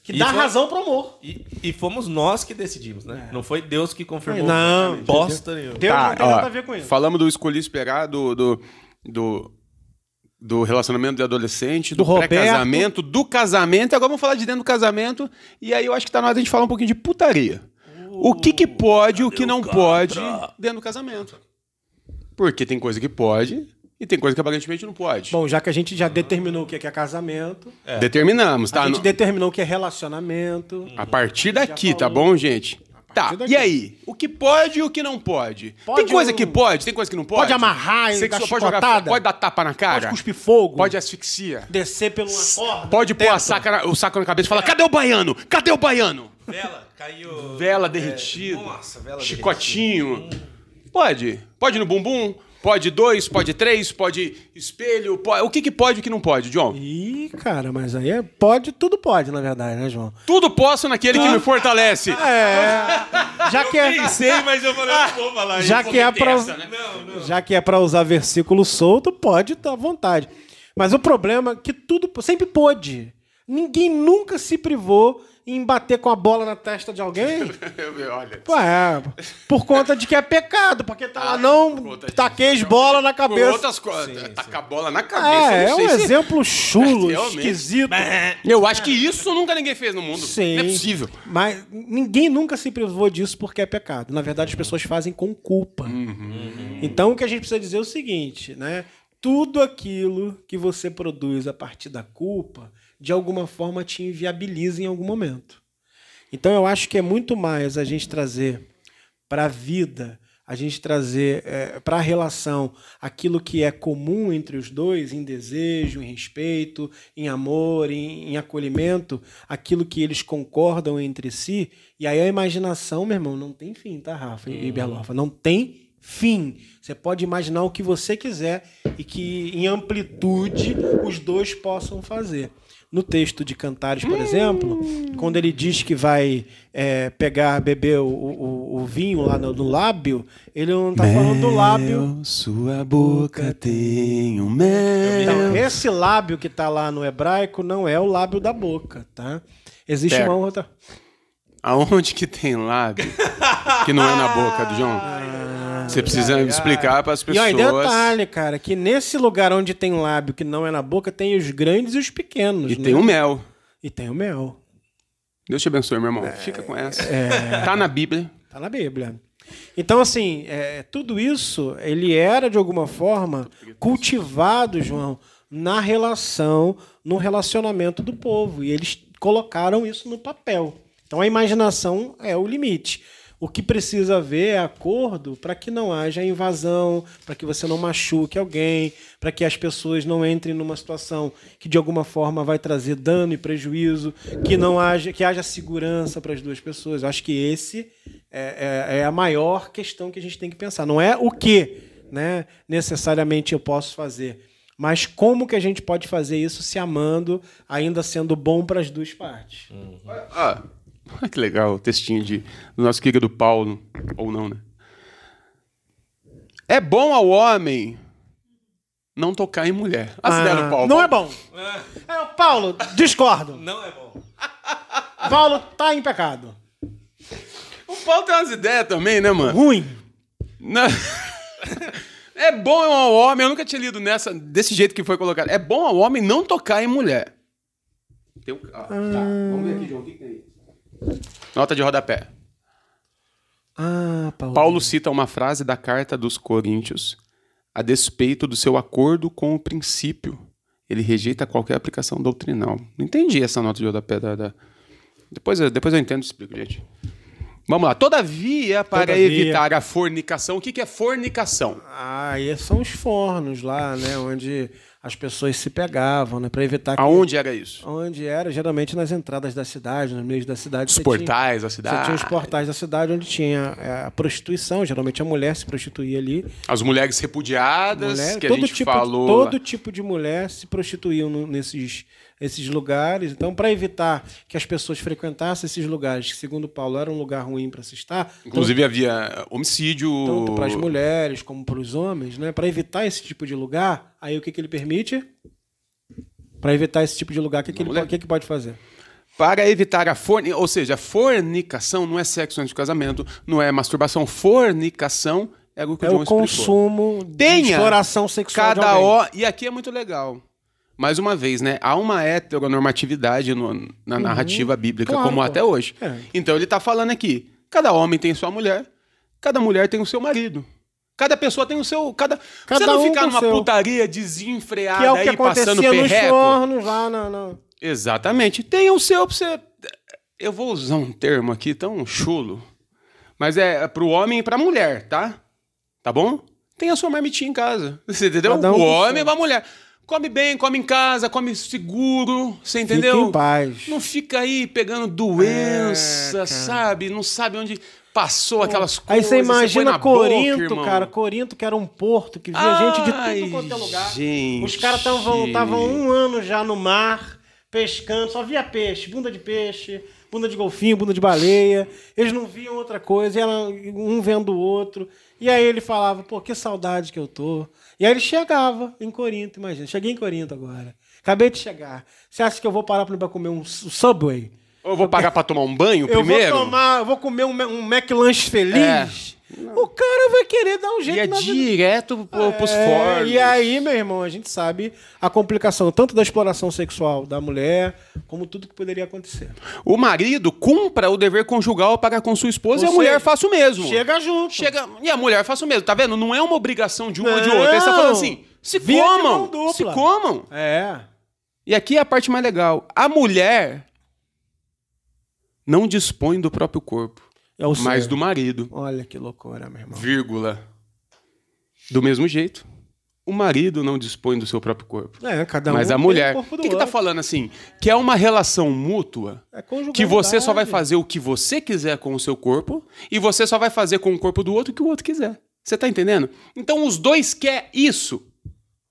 Que E dá foi- razão pro amor. E, e fomos nós que decidimos, né? Não foi Deus que confirmou. Não, bosta nenhuma. Deus não tem ó, nada a ver com isso. Falamos do escolhi esperar, do, do, do, do relacionamento de adolescente, do, Do pré-casamento, do casamento. Agora vamos falar de dentro do casamento. E aí eu acho que tá na hora de a gente falar um pouquinho de putaria. o que que pode, o que não pode dentro do casamento. Porque tem coisa que pode e tem coisa que aparentemente não pode. Bom, já que a gente já determinou o que é casamento, Determinamos, tá? a gente No- determinou o que é relacionamento. A partir daqui, tá bom, gente? Tá, daqui. e aí? O que pode e o que não pode? Pode tem coisa um- que pode, tem coisa que não pode? Pode amarrar Sexo- dar pode, jogar, pode dar tapa na cara? Pode cuspir fogo. Pode asfixia? descer pelo uma corda. Pode pôr a saca na- o saco na cabeça e falar: cadê o baiano? Cadê o baiano? Vela, caiu... Vela é, derretida. nossa, vela Chicotinho. Pode. Pode no bumbum? Pode dois, pode três, pode espelho. Pode... O que, que pode e o que não pode, John? Ih, cara, mas aí é, pode, tudo pode, na verdade, né, João? Tudo posso naquele que me fortalece. É. Já que é, Pensei, mas eu falei, não vou falar já isso. que é pra, dessa, né? Não, não. já que é pra usar versículo solto, pode, tá à vontade. Mas o problema é que tudo sempre pôde. Ninguém nunca se privou em bater com a bola na testa de alguém. Olha. Pô, é, por conta de que é pecado, porque tá lá, Ah, não por conta taqueis bola na Por cabeça. outras coisas. Tacar a bola na cabeça. É, é não um se- exemplo chulo, Realmente. esquisito. Eu acho que isso nunca ninguém fez no mundo. Sim. Não é possível. Mas ninguém nunca se privou disso porque é pecado. Na verdade, as pessoas fazem com culpa. Então, o que a gente precisa dizer é o seguinte, né? Tudo aquilo que você produz a partir da culpa, de alguma forma te inviabiliza em algum momento. Então, eu acho que é muito mais a gente trazer para a vida, a gente trazer para a relação aquilo que é comum entre os dois, em desejo, em respeito, em amor, em, em acolhimento, aquilo que eles concordam entre si. E aí a imaginação, meu irmão, não tem fim, tá, Rafa e Berlofa? Não tem fim. Você pode imaginar o que você quiser e que em amplitude os dois possam fazer. No texto de Cantares, por exemplo, quando ele diz que vai é, pegar, beber o, o- o vinho lá no, no lábio, ele não está falando do lábio. Sua boca tem um mel. Então, esse lábio que está lá no hebraico não é o lábio da boca, tá? Existe Certo. uma outra. Aonde que tem lábio que não é na boca do João? Você precisa explicar para as ó, e pessoas. detalhe, cara, que nesse lugar onde tem lábio que não é na boca, tem os grandes e os pequenos. E né? tem o mel. E tem o mel. Deus te abençoe, meu irmão. Fica com essa. Tá na Bíblia. Tá na Bíblia. Então, assim, é, tudo isso, ele era, de alguma forma, cultivado, João, na relação, no relacionamento do povo. E eles colocaram isso no papel. Então, a imaginação é o limite. O que precisa haver é acordo para que não haja invasão, para que você não machuque alguém, para que as pessoas não entrem numa situação que de alguma forma vai trazer dano e prejuízo, que não haja, que haja segurança para as duas pessoas. Eu acho que esse é, é- é a maior questão que a gente tem que pensar. Não é o que, né, necessariamente eu posso fazer. Mas como que a gente pode fazer isso se amando, ainda sendo bom para as duas partes? Ah, olha que legal o textinho de, do nosso querido Paulo, ou não, né? É bom ao homem não tocar em mulher. As ideias do Paulo. Não é bom. É, Paulo, discordo. Não é bom. Paulo tá em pecado. O Paulo tem umas ideias também, né, mano? Ruim. Não. É bom ao homem, eu nunca tinha lido nessa, desse jeito que foi colocado. É bom ao homem não tocar em mulher. Tem um... ah, tá. Vamos ver aqui, João, o que que tem aí? Nota de rodapé. Ah, Paulo. Paulo cita uma frase da carta dos Coríntios a despeito do seu acordo com o princípio. Ele rejeita qualquer aplicação doutrinal. Não entendi essa nota de rodapé da. da- Depois, eu- depois eu entendo e explico, gente. Vamos lá. Todavia, para Todavia. evitar a fornicação, o que, que é fornicação? Ah, e são os fornos lá, né? Onde as pessoas se pegavam, né? Pra evitar que... Aonde era isso? Onde era, geralmente nas entradas da cidade, nos meios da cidade. Os você tinha- portais da Você cidade. tinha os portais da cidade onde tinha é, a prostituição. Geralmente a mulher se prostituía ali. As mulheres repudiadas, Mulher, que a todo, gente tipo, falou. todo tipo de mulher se prostituíam nesses, esses lugares. Então, para evitar que as pessoas frequentassem esses lugares, que segundo Paulo era um lugar ruim para se estar, Inclusive havia homicídio. tanto para as mulheres como para os homens, né? Para evitar esse tipo de lugar, aí o que, que ele permite? Para evitar esse tipo de lugar, o que, que, ele, o que, que pode fazer? Para evitar a fornicação. Ou seja, fornicação não é sexo antes do casamento, não é masturbação. Fornicação é o que É o João o explicou. consumo de Tenha exploração sexual de Cada alguém. hora. E aqui é muito legal. Mais uma vez, né? Há uma heteronormatividade no- na narrativa bíblica, Uhum. Claro, como pô. até hoje. É. Então ele está falando aqui: cada homem tem sua mulher, cada mulher tem o seu marido. Cada pessoa tem o seu. Cada, Cada você não um ficar numa seu. putaria desenfreada Que é o que aí passando nos perreco. fornos lá na... na- Exatamente. Tem o seu pra você. Eu vou usar um termo aqui tão chulo. Mas é pro homem e pra mulher, tá? Tá bom? Tem a sua marmitinha em casa. Você entendeu? Um o homem e pra mulher. Come bem, come em casa, come seguro. Você entendeu? Fique em paz. Não fica aí pegando doença, É, sabe? Não sabe onde passou aquelas Aí coisas. você põe imagina na boca, Corinto, irmão. cara. Corinto, que era um porto, que via Ai, gente de tudo quanto é lugar. gente. Os caras estavam um ano já no mar, pescando, só via peixe, bunda de peixe, bunda de golfinho, bunda de baleia. Eles não viam outra coisa, e era um vendo o outro. E aí ele falava, pô, que saudade que eu tô. E aí ele chegava em Corinto, imagina. Cheguei em Corinto agora. Acabei de chegar. Você acha que eu vou parar pra comer um Subway? Eu vou pagar pra tomar um banho Eu primeiro? vou tomar, eu vou comer um, um McLanche feliz. O cara vai querer dar um jeito E é na vida. direto pro, pros É, fornos. E aí, meu irmão, a gente sabe a complicação tanto da exploração sexual da mulher, como tudo que poderia acontecer. O marido cumpra o dever conjugal para com sua esposa e a mulher faça o mesmo. Chega junto. Chega- E a mulher faça o mesmo, tá vendo? Não é uma obrigação de uma ou de Não. outra. Ele está falando assim: se Via comam, se comam. É. E aqui é a parte mais legal. A mulher não dispõe do próprio corpo, É o mas ser. do marido. Olha que loucura, meu irmão. Vírgula. Do mesmo jeito, o marido não dispõe do seu próprio corpo. É, cada um mas a mulher. o O corpo do que, que tá outro. falando assim? Que é uma relação mútua É que você só vai fazer o que você quiser com o seu corpo e você só vai fazer com o corpo do outro o que o outro quiser. Você tá entendendo? Então os dois quer isso.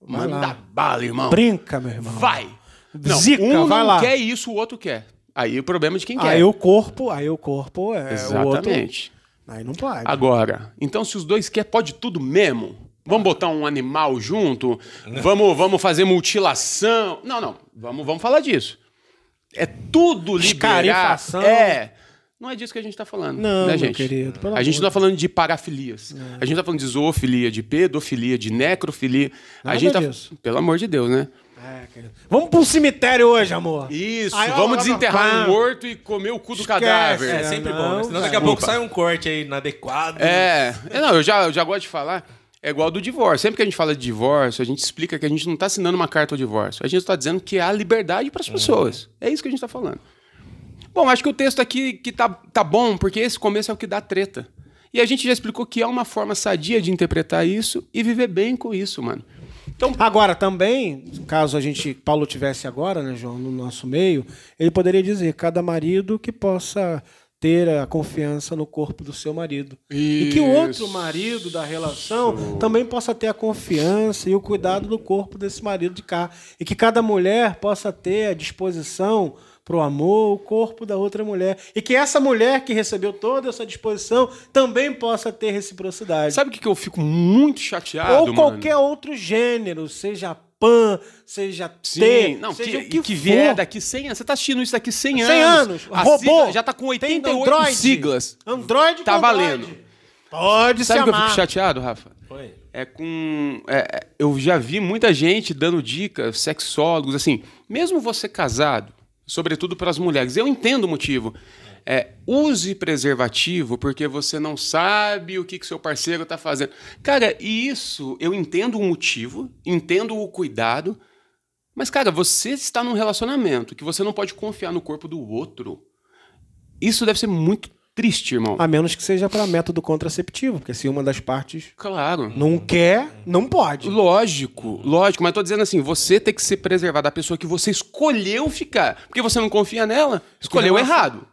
Vai Manda lá. bala, irmão. Brinca, meu irmão. Vai. Não, Zica, um vai não lá. quer isso, o outro quer. Aí o problema é de quem quer. Aí o corpo, aí o corpo é o outro. Exatamente. Aí não pode. Agora, então se os dois quer, pode tudo mesmo. Vamos botar um animal junto? Vamos, vamos fazer mutilação? Não, não. Vamos, vamos falar disso. É tudo liberar. É. Não é disso que a gente tá falando, Não, né, gente? querido, a gente não tá falando de parafilias. A gente tá falando de zoofilia, de pedofilia, de necrofilia. Nada a gente tá disso. pelo amor de Deus, né? É, querido. Vamos pro cemitério hoje, amor. Isso, Aí, ó, vamos ó, desenterrar ó, um morto e comer o cu do Esquece, cadáver. É, É, sempre não, bom, né? Senão daqui a pouco sai um corte aí inadequado. É, é, não, eu já, eu já gosto de falar. É igual do divórcio. Sempre que a gente fala de divórcio, a gente explica que a gente não está assinando uma carta ao divórcio. A gente está dizendo que há liberdade para as pessoas. É isso que a gente está falando. Bom, acho que o texto aqui que tá, tá bom, porque esse começo é o que dá treta. E a gente já explicou que é uma forma sadia de interpretar isso e viver bem com isso, mano. Então, Agora, também, caso a gente, Paulo tivesse agora, né, João, no nosso meio, ele poderia dizer, cada marido que possa ter a confiança no corpo do seu marido. E que o outro marido da relação também possa ter a confiança e o cuidado do corpo desse marido de cá. E que cada mulher possa ter a disposição pro amor, o corpo da outra mulher. E que essa mulher que recebeu toda essa disposição também possa ter reciprocidade. Sabe o que, eu fico muito chateado, Ou mano? qualquer outro gênero, seja pan, seja Sim, T, não, seja que, o que, que vier daqui 100 anos. Você tá assistindo isso daqui 100 anos. 100 anos. A Robô. sigla já tá com Tem 88 Android. siglas. Android Tá Android. valendo. Pode Sabe se o que eu fico chateado, Rafa? Foi. É com. é, é, eu já vi muita gente dando dicas, sexólogos, assim, mesmo você casado, sobretudo para as mulheres, eu entendo o motivo. É, use preservativo porque você não sabe o que, que seu parceiro está fazendo. Cara, e isso eu entendo o motivo, entendo o cuidado, mas, cara, você está num relacionamento que você não pode confiar no corpo do outro. Isso deve ser muito triste, irmão. A menos que seja para método contraceptivo, porque se uma das partes Claro. não quer, não pode. Lógico, lógico, mas tô dizendo assim, você tem que ser preservado da pessoa que você escolheu ficar. Porque você não confia nela, escolheu errado.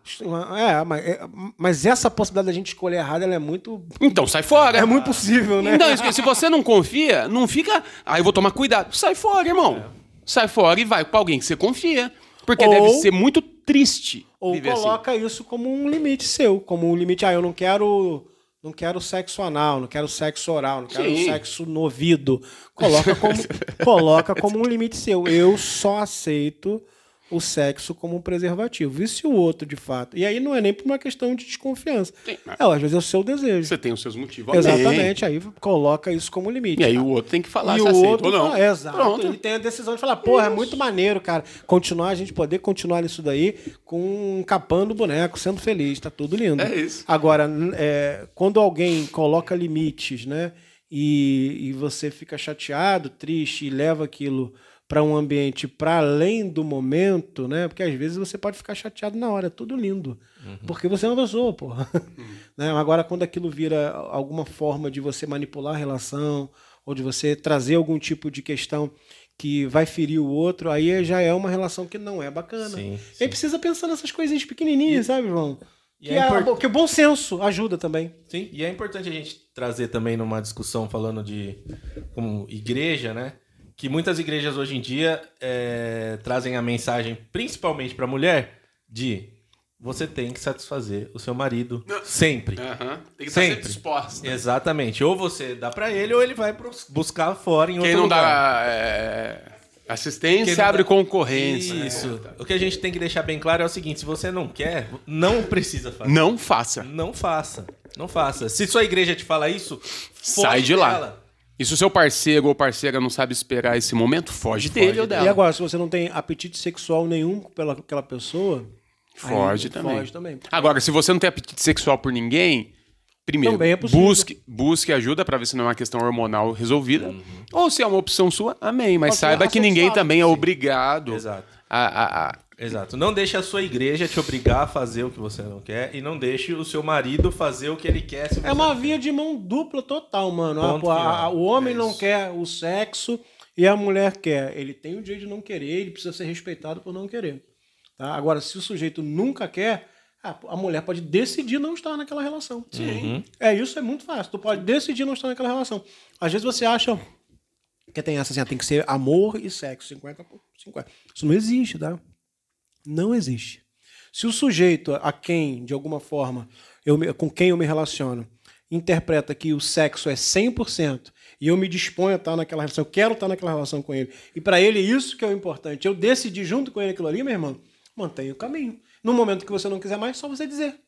É, mas, é, mas essa possibilidade da gente escolher errado, ela é muito. Então sai fora. É muito possível, né? Então, se você não confia, não fica. Ah, eu vou tomar cuidado. Sai fora, irmão. Sai fora e vai pra alguém que você confia. Porque Ou- deve ser muito triste Ou assim. coloca isso como um limite seu, como um limite, ah, eu não quero não quero sexo anal, não quero sexo oral, não quero Sim. sexo no ouvido. Coloca como, coloca como um limite seu. Eu só aceito o sexo como um preservativo. E se o outro, de fato. E aí não é nem por uma questão de desconfiança. Sim, mas- É, às vezes é o seu desejo. Você tem os seus motivos. Exatamente. Aí coloca isso como limite. E aí o outro tem que falar e se o aceita outro ou não. é, exato. Pronto. Ele tem a decisão de falar, porra, é muito maneiro, cara. Continuar, a gente poder continuar nisso daí com capando o boneco, sendo feliz, tá tudo lindo. É isso. Agora, é, quando alguém coloca limites, né? E, e você fica chateado, triste e leva aquilo para um ambiente para além do momento, né? Porque às vezes você pode ficar chateado na hora, é tudo lindo. Porque você é uma pessoa, porra. né? Agora, quando aquilo vira alguma forma de você manipular a relação, ou de você trazer algum tipo de questão que vai ferir o outro, aí já é uma relação que não é bacana. Sim, E sim. aí precisa pensar nessas coisinhas pequenininhas, sabe, João? e Que, é a- import- que o bom senso ajuda também. Sim, e é importante a gente trazer também numa discussão falando de como igreja, né? Que muitas igrejas hoje em dia é, trazem a mensagem, principalmente para a mulher, de você tem que satisfazer o seu marido sempre. Tem que estar sempre disposto. Exatamente. Ou você dá para ele, ou ele vai buscar fora em Quem outro não lugar. dá é, assistência Quem abre dá- concorrência. Isso. O que a gente tem que deixar bem claro é o seguinte: se você não quer, não precisa fazer. Não faça. Não faça. Não faça. Se sua igreja te fala isso, Sai de lá. E se o seu parceiro ou parceira não sabe esperar esse momento, foge, dele ou dela. E agora, se você não tem apetite sexual nenhum pela aquela pessoa, Foge também. Foge também. Agora, se você não tem apetite sexual por ninguém, primeiro, é busque, busque ajuda pra ver se não é uma questão hormonal resolvida. Ou se é uma opção sua, amém. Mas Pode saiba que ninguém também é sim. obrigado Exato. a, a- a- Exato. Não deixe a sua igreja te obrigar a fazer o que você não quer e não deixe o seu marido fazer o que ele quer. É uma via de mão dupla total, mano. Ah, a- a- o homem É não quer o sexo e a mulher quer. Ele tem o direito de não querer, ele precisa ser respeitado por não querer. Tá? Agora, se o sujeito nunca quer, a a mulher pode decidir não estar naquela relação. Sim. É isso, é muito fácil. Tu pode decidir não estar naquela relação. Às vezes você acha que tem essa assim, ah, tem que ser amor e sexo, 50 por 50. Isso não existe, tá? Não existe. Se o sujeito a quem, de alguma forma, eu me- com quem eu me relaciono, interpreta que o sexo é 100% e eu me disponho a estar naquela relação, eu quero estar naquela relação com ele, e para ele isso que é o importante, eu decidi junto com ele aquilo ali, meu irmão, mantenha o caminho. No momento que você não quiser mais, só você dizer.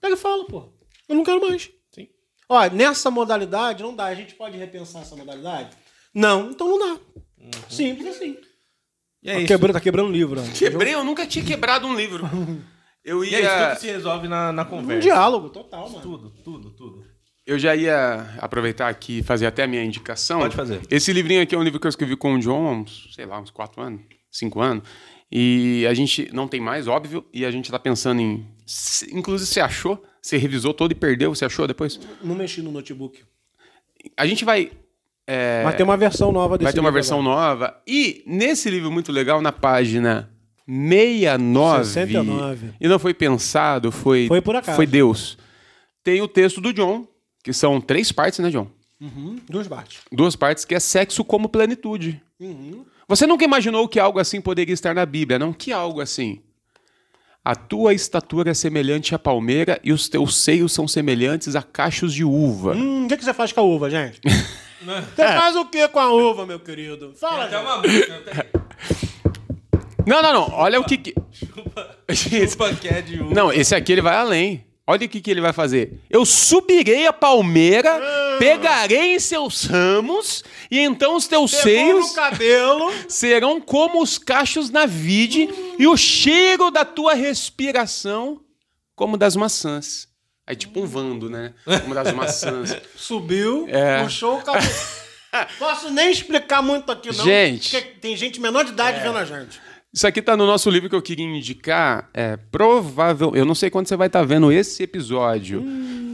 Pega e fala, pô. Eu não quero mais. Sim. Ó, nessa modalidade não dá. A gente pode repensar essa modalidade? Não, então não dá. Simples assim. E é Tá isso. quebrando, tá quebrando o livro. ó. Quebrei, eu nunca tinha quebrado um livro. Eu E é isso, ia. tudo se resolve na, na Um conversa. diálogo total, mano. Tudo, tudo, tudo. Eu já ia aproveitar aqui e fazer até a minha indicação. Pode fazer. Esse livrinho aqui é um livro que eu escrevi com o John há uns, sei lá, uns quatro anos, cinco anos. E a gente não tem mais, óbvio, e a gente tá pensando em. Inclusive, você achou? Você revisou todo e perdeu? Você achou depois? Não mexi no notebook. A gente vai. É, Mas tem uma versão nova desse vai ter uma versão agora. nova. E nesse livro muito legal, na página 69. 69. E não foi pensado, foi. Foi por acaso. Foi Deus. Tem o texto do John, que são três partes, né, John? Uhum, duas partes. Duas partes, que é sexo como plenitude. Você nunca imaginou que algo assim poderia estar na Bíblia, não? Que algo assim? A tua estatura é semelhante à palmeira e os teus seios são semelhantes a cachos de uva. Hum, o que, que você faz com a uva, gente? Você faz o que com a uva, meu querido? Tem Fala, até gente. uma música. não tem? Não, não, não. Olha o que. que... Chupa, chupa que é de uva. Não, esse aqui ele vai além. Olha o que, que ele vai fazer. Eu subirei a palmeira, pegarei em seus ramos, e então os teus Pegou seios serão como os cachos na vide, e o cheiro da tua respiração como das maçãs. Aí tipo um vando, né? Como das maçãs. Subiu, É. puxou o cabelo. Posso nem explicar muito aqui, não. Gente. Porque tem gente menor de idade vendo a gente. Isso aqui tá no nosso livro que eu queria indicar. É provável. Eu não sei quando você vai estar vendo esse episódio.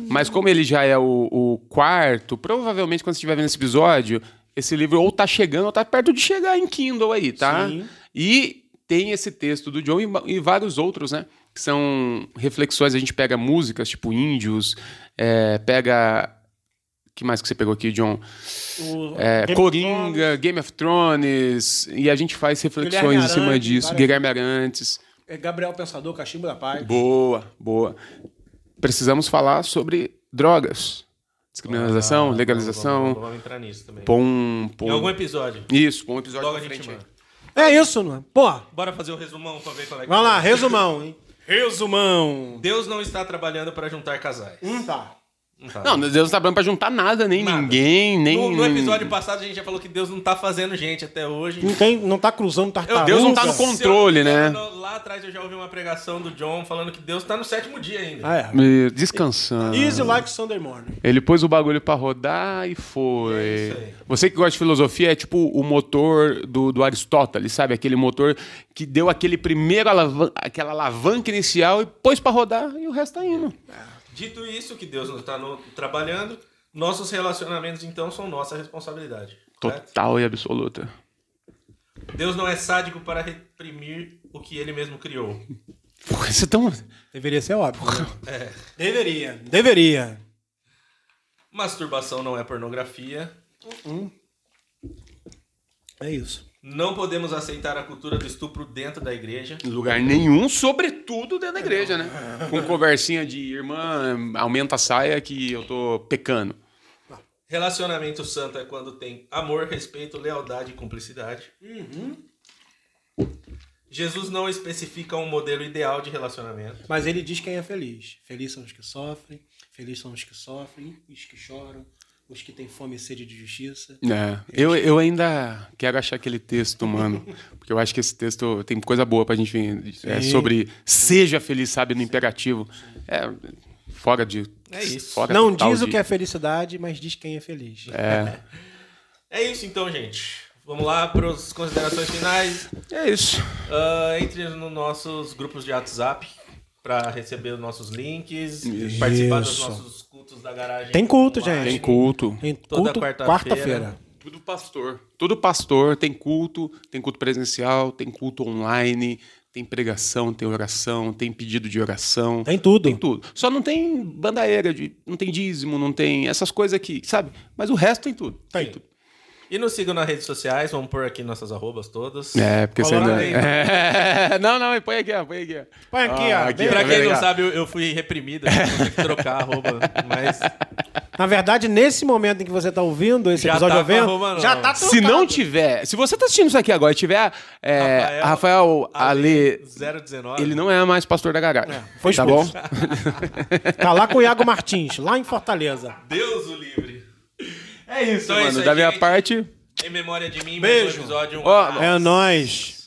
Mas como ele já é o, o quarto, provavelmente quando você estiver vendo esse episódio, esse livro ou tá chegando ou tá perto de chegar em Kindle aí, tá? Sim. E tem esse texto do John e, e vários outros, né? Que são reflexões. A gente pega músicas, tipo Índios, é, pega. que mais que você pegou aqui, John? O É, Game of Coringa, Game of Thrones, e a gente faz reflexões Guilherme em cima Arantes, disso. várias- Guilherme Arantes. É Gabriel Pensador, Cachimbo da Paz. Boa, boa. Precisamos falar sobre drogas. Descriminalização, Ah, Vamos, legalização. Vamos, vamos entrar nisso também. Pom, pom. Em algum episódio. Isso, pom um episódio Logo a pra gente frente. É isso, não é? Pô, Bora fazer o resumão pra ver qual é que vamos lá, é. resumão, hein? Resumão. Deus não está trabalhando para juntar casais. Hum, tá. Não tá. Não, Deus não tá falando pra juntar nada, nem Nada. ninguém, nem. No, no episódio passado a gente já falou que Deus não tá fazendo gente até hoje. Não, tem, não tá cruzando tartaruga. Deus não tá no eu controle, né? Lá atrás eu já ouvi uma pregação do John falando que Deus tá no sétimo dia ainda. Ah, é. Descansando. Easy like Sunday morning. Ele pôs o bagulho pra rodar e foi. É isso aí. Você que gosta de filosofia é tipo o motor do, do Aristóteles, sabe? Aquele motor que deu aquele primeiro alavan aquela alavanca inicial e pôs pra rodar e o resto tá indo. Dito isso, que Deus não está trabalhando, nossos relacionamentos então são nossa responsabilidade. correto? Total e absoluta. Deus não é sádico para reprimir o que ele mesmo criou. Porra, isso é tão. Deveria ser óbvio. né? Deveria. Deveria. Masturbação não é pornografia. É isso. Não podemos aceitar a cultura do estupro dentro da igreja. Em lugar nenhum, sobretudo dentro da igreja, né? Com conversinha de irmã, aumenta a saia que eu tô pecando. Relacionamento santo é quando tem amor, respeito, lealdade e cumplicidade. Jesus não especifica um modelo ideal de relacionamento. Mas ele diz quem é feliz. Feliz são os que sofrem, felizes são os que sofrem, os que choram, os que têm fome e sede de justiça. É, eu, eu ainda quero achar aquele texto, mano. Porque eu acho que esse texto tem coisa boa pra gente ver. É, sobre seja feliz, sabe, no imperativo. É, fora de. É isso. Fora Não diz o de- que é felicidade, mas diz quem é feliz. É, É isso então, gente. Vamos lá para as considerações finais. é isso. Ah, entre nos nossos grupos de WhatsApp para receber os nossos links, participar dos Isso. nossos cultos da garagem. Tem culto, gente. Tem culto. Tem culto quarta-feira. quarta-feira. Tudo pastor. Tudo pastor. Tem culto, tem culto presencial, tem culto online, tem pregação, tem oração, tem pedido de oração. Tem tudo. Tem tudo. Só não tem bandaeira, de, não tem dízimo, não tem essas coisas aqui, sabe? Mas o resto tem tudo. Tem. tudo. E nos sigam nas redes sociais, vamos pôr aqui nossas arrobas todas. É, porque você não. É, não, não, põe aqui, ó, põe aqui. ó. Põe aqui, Ah, ó. aqui, Pra ó. quem não legal. sabe, eu, eu fui reprimido, eu vou ter que trocar a arroba, mas Na verdade, nesse momento em que você tá ouvindo esse Já episódio tá vento, arroba já tá trocado. Se não tiver, se você tá assistindo isso aqui agora e tiver é, Rafael, Ale, 019. ele não é mais pastor da garagem. foi tá bom? Tá lá com o Iago Martins, lá em Fortaleza. Deus o livre. É isso, Então é mano. isso aí, da minha gente. parte, Em memória de mim, Beijo. mais um episódio. Um. É nóis.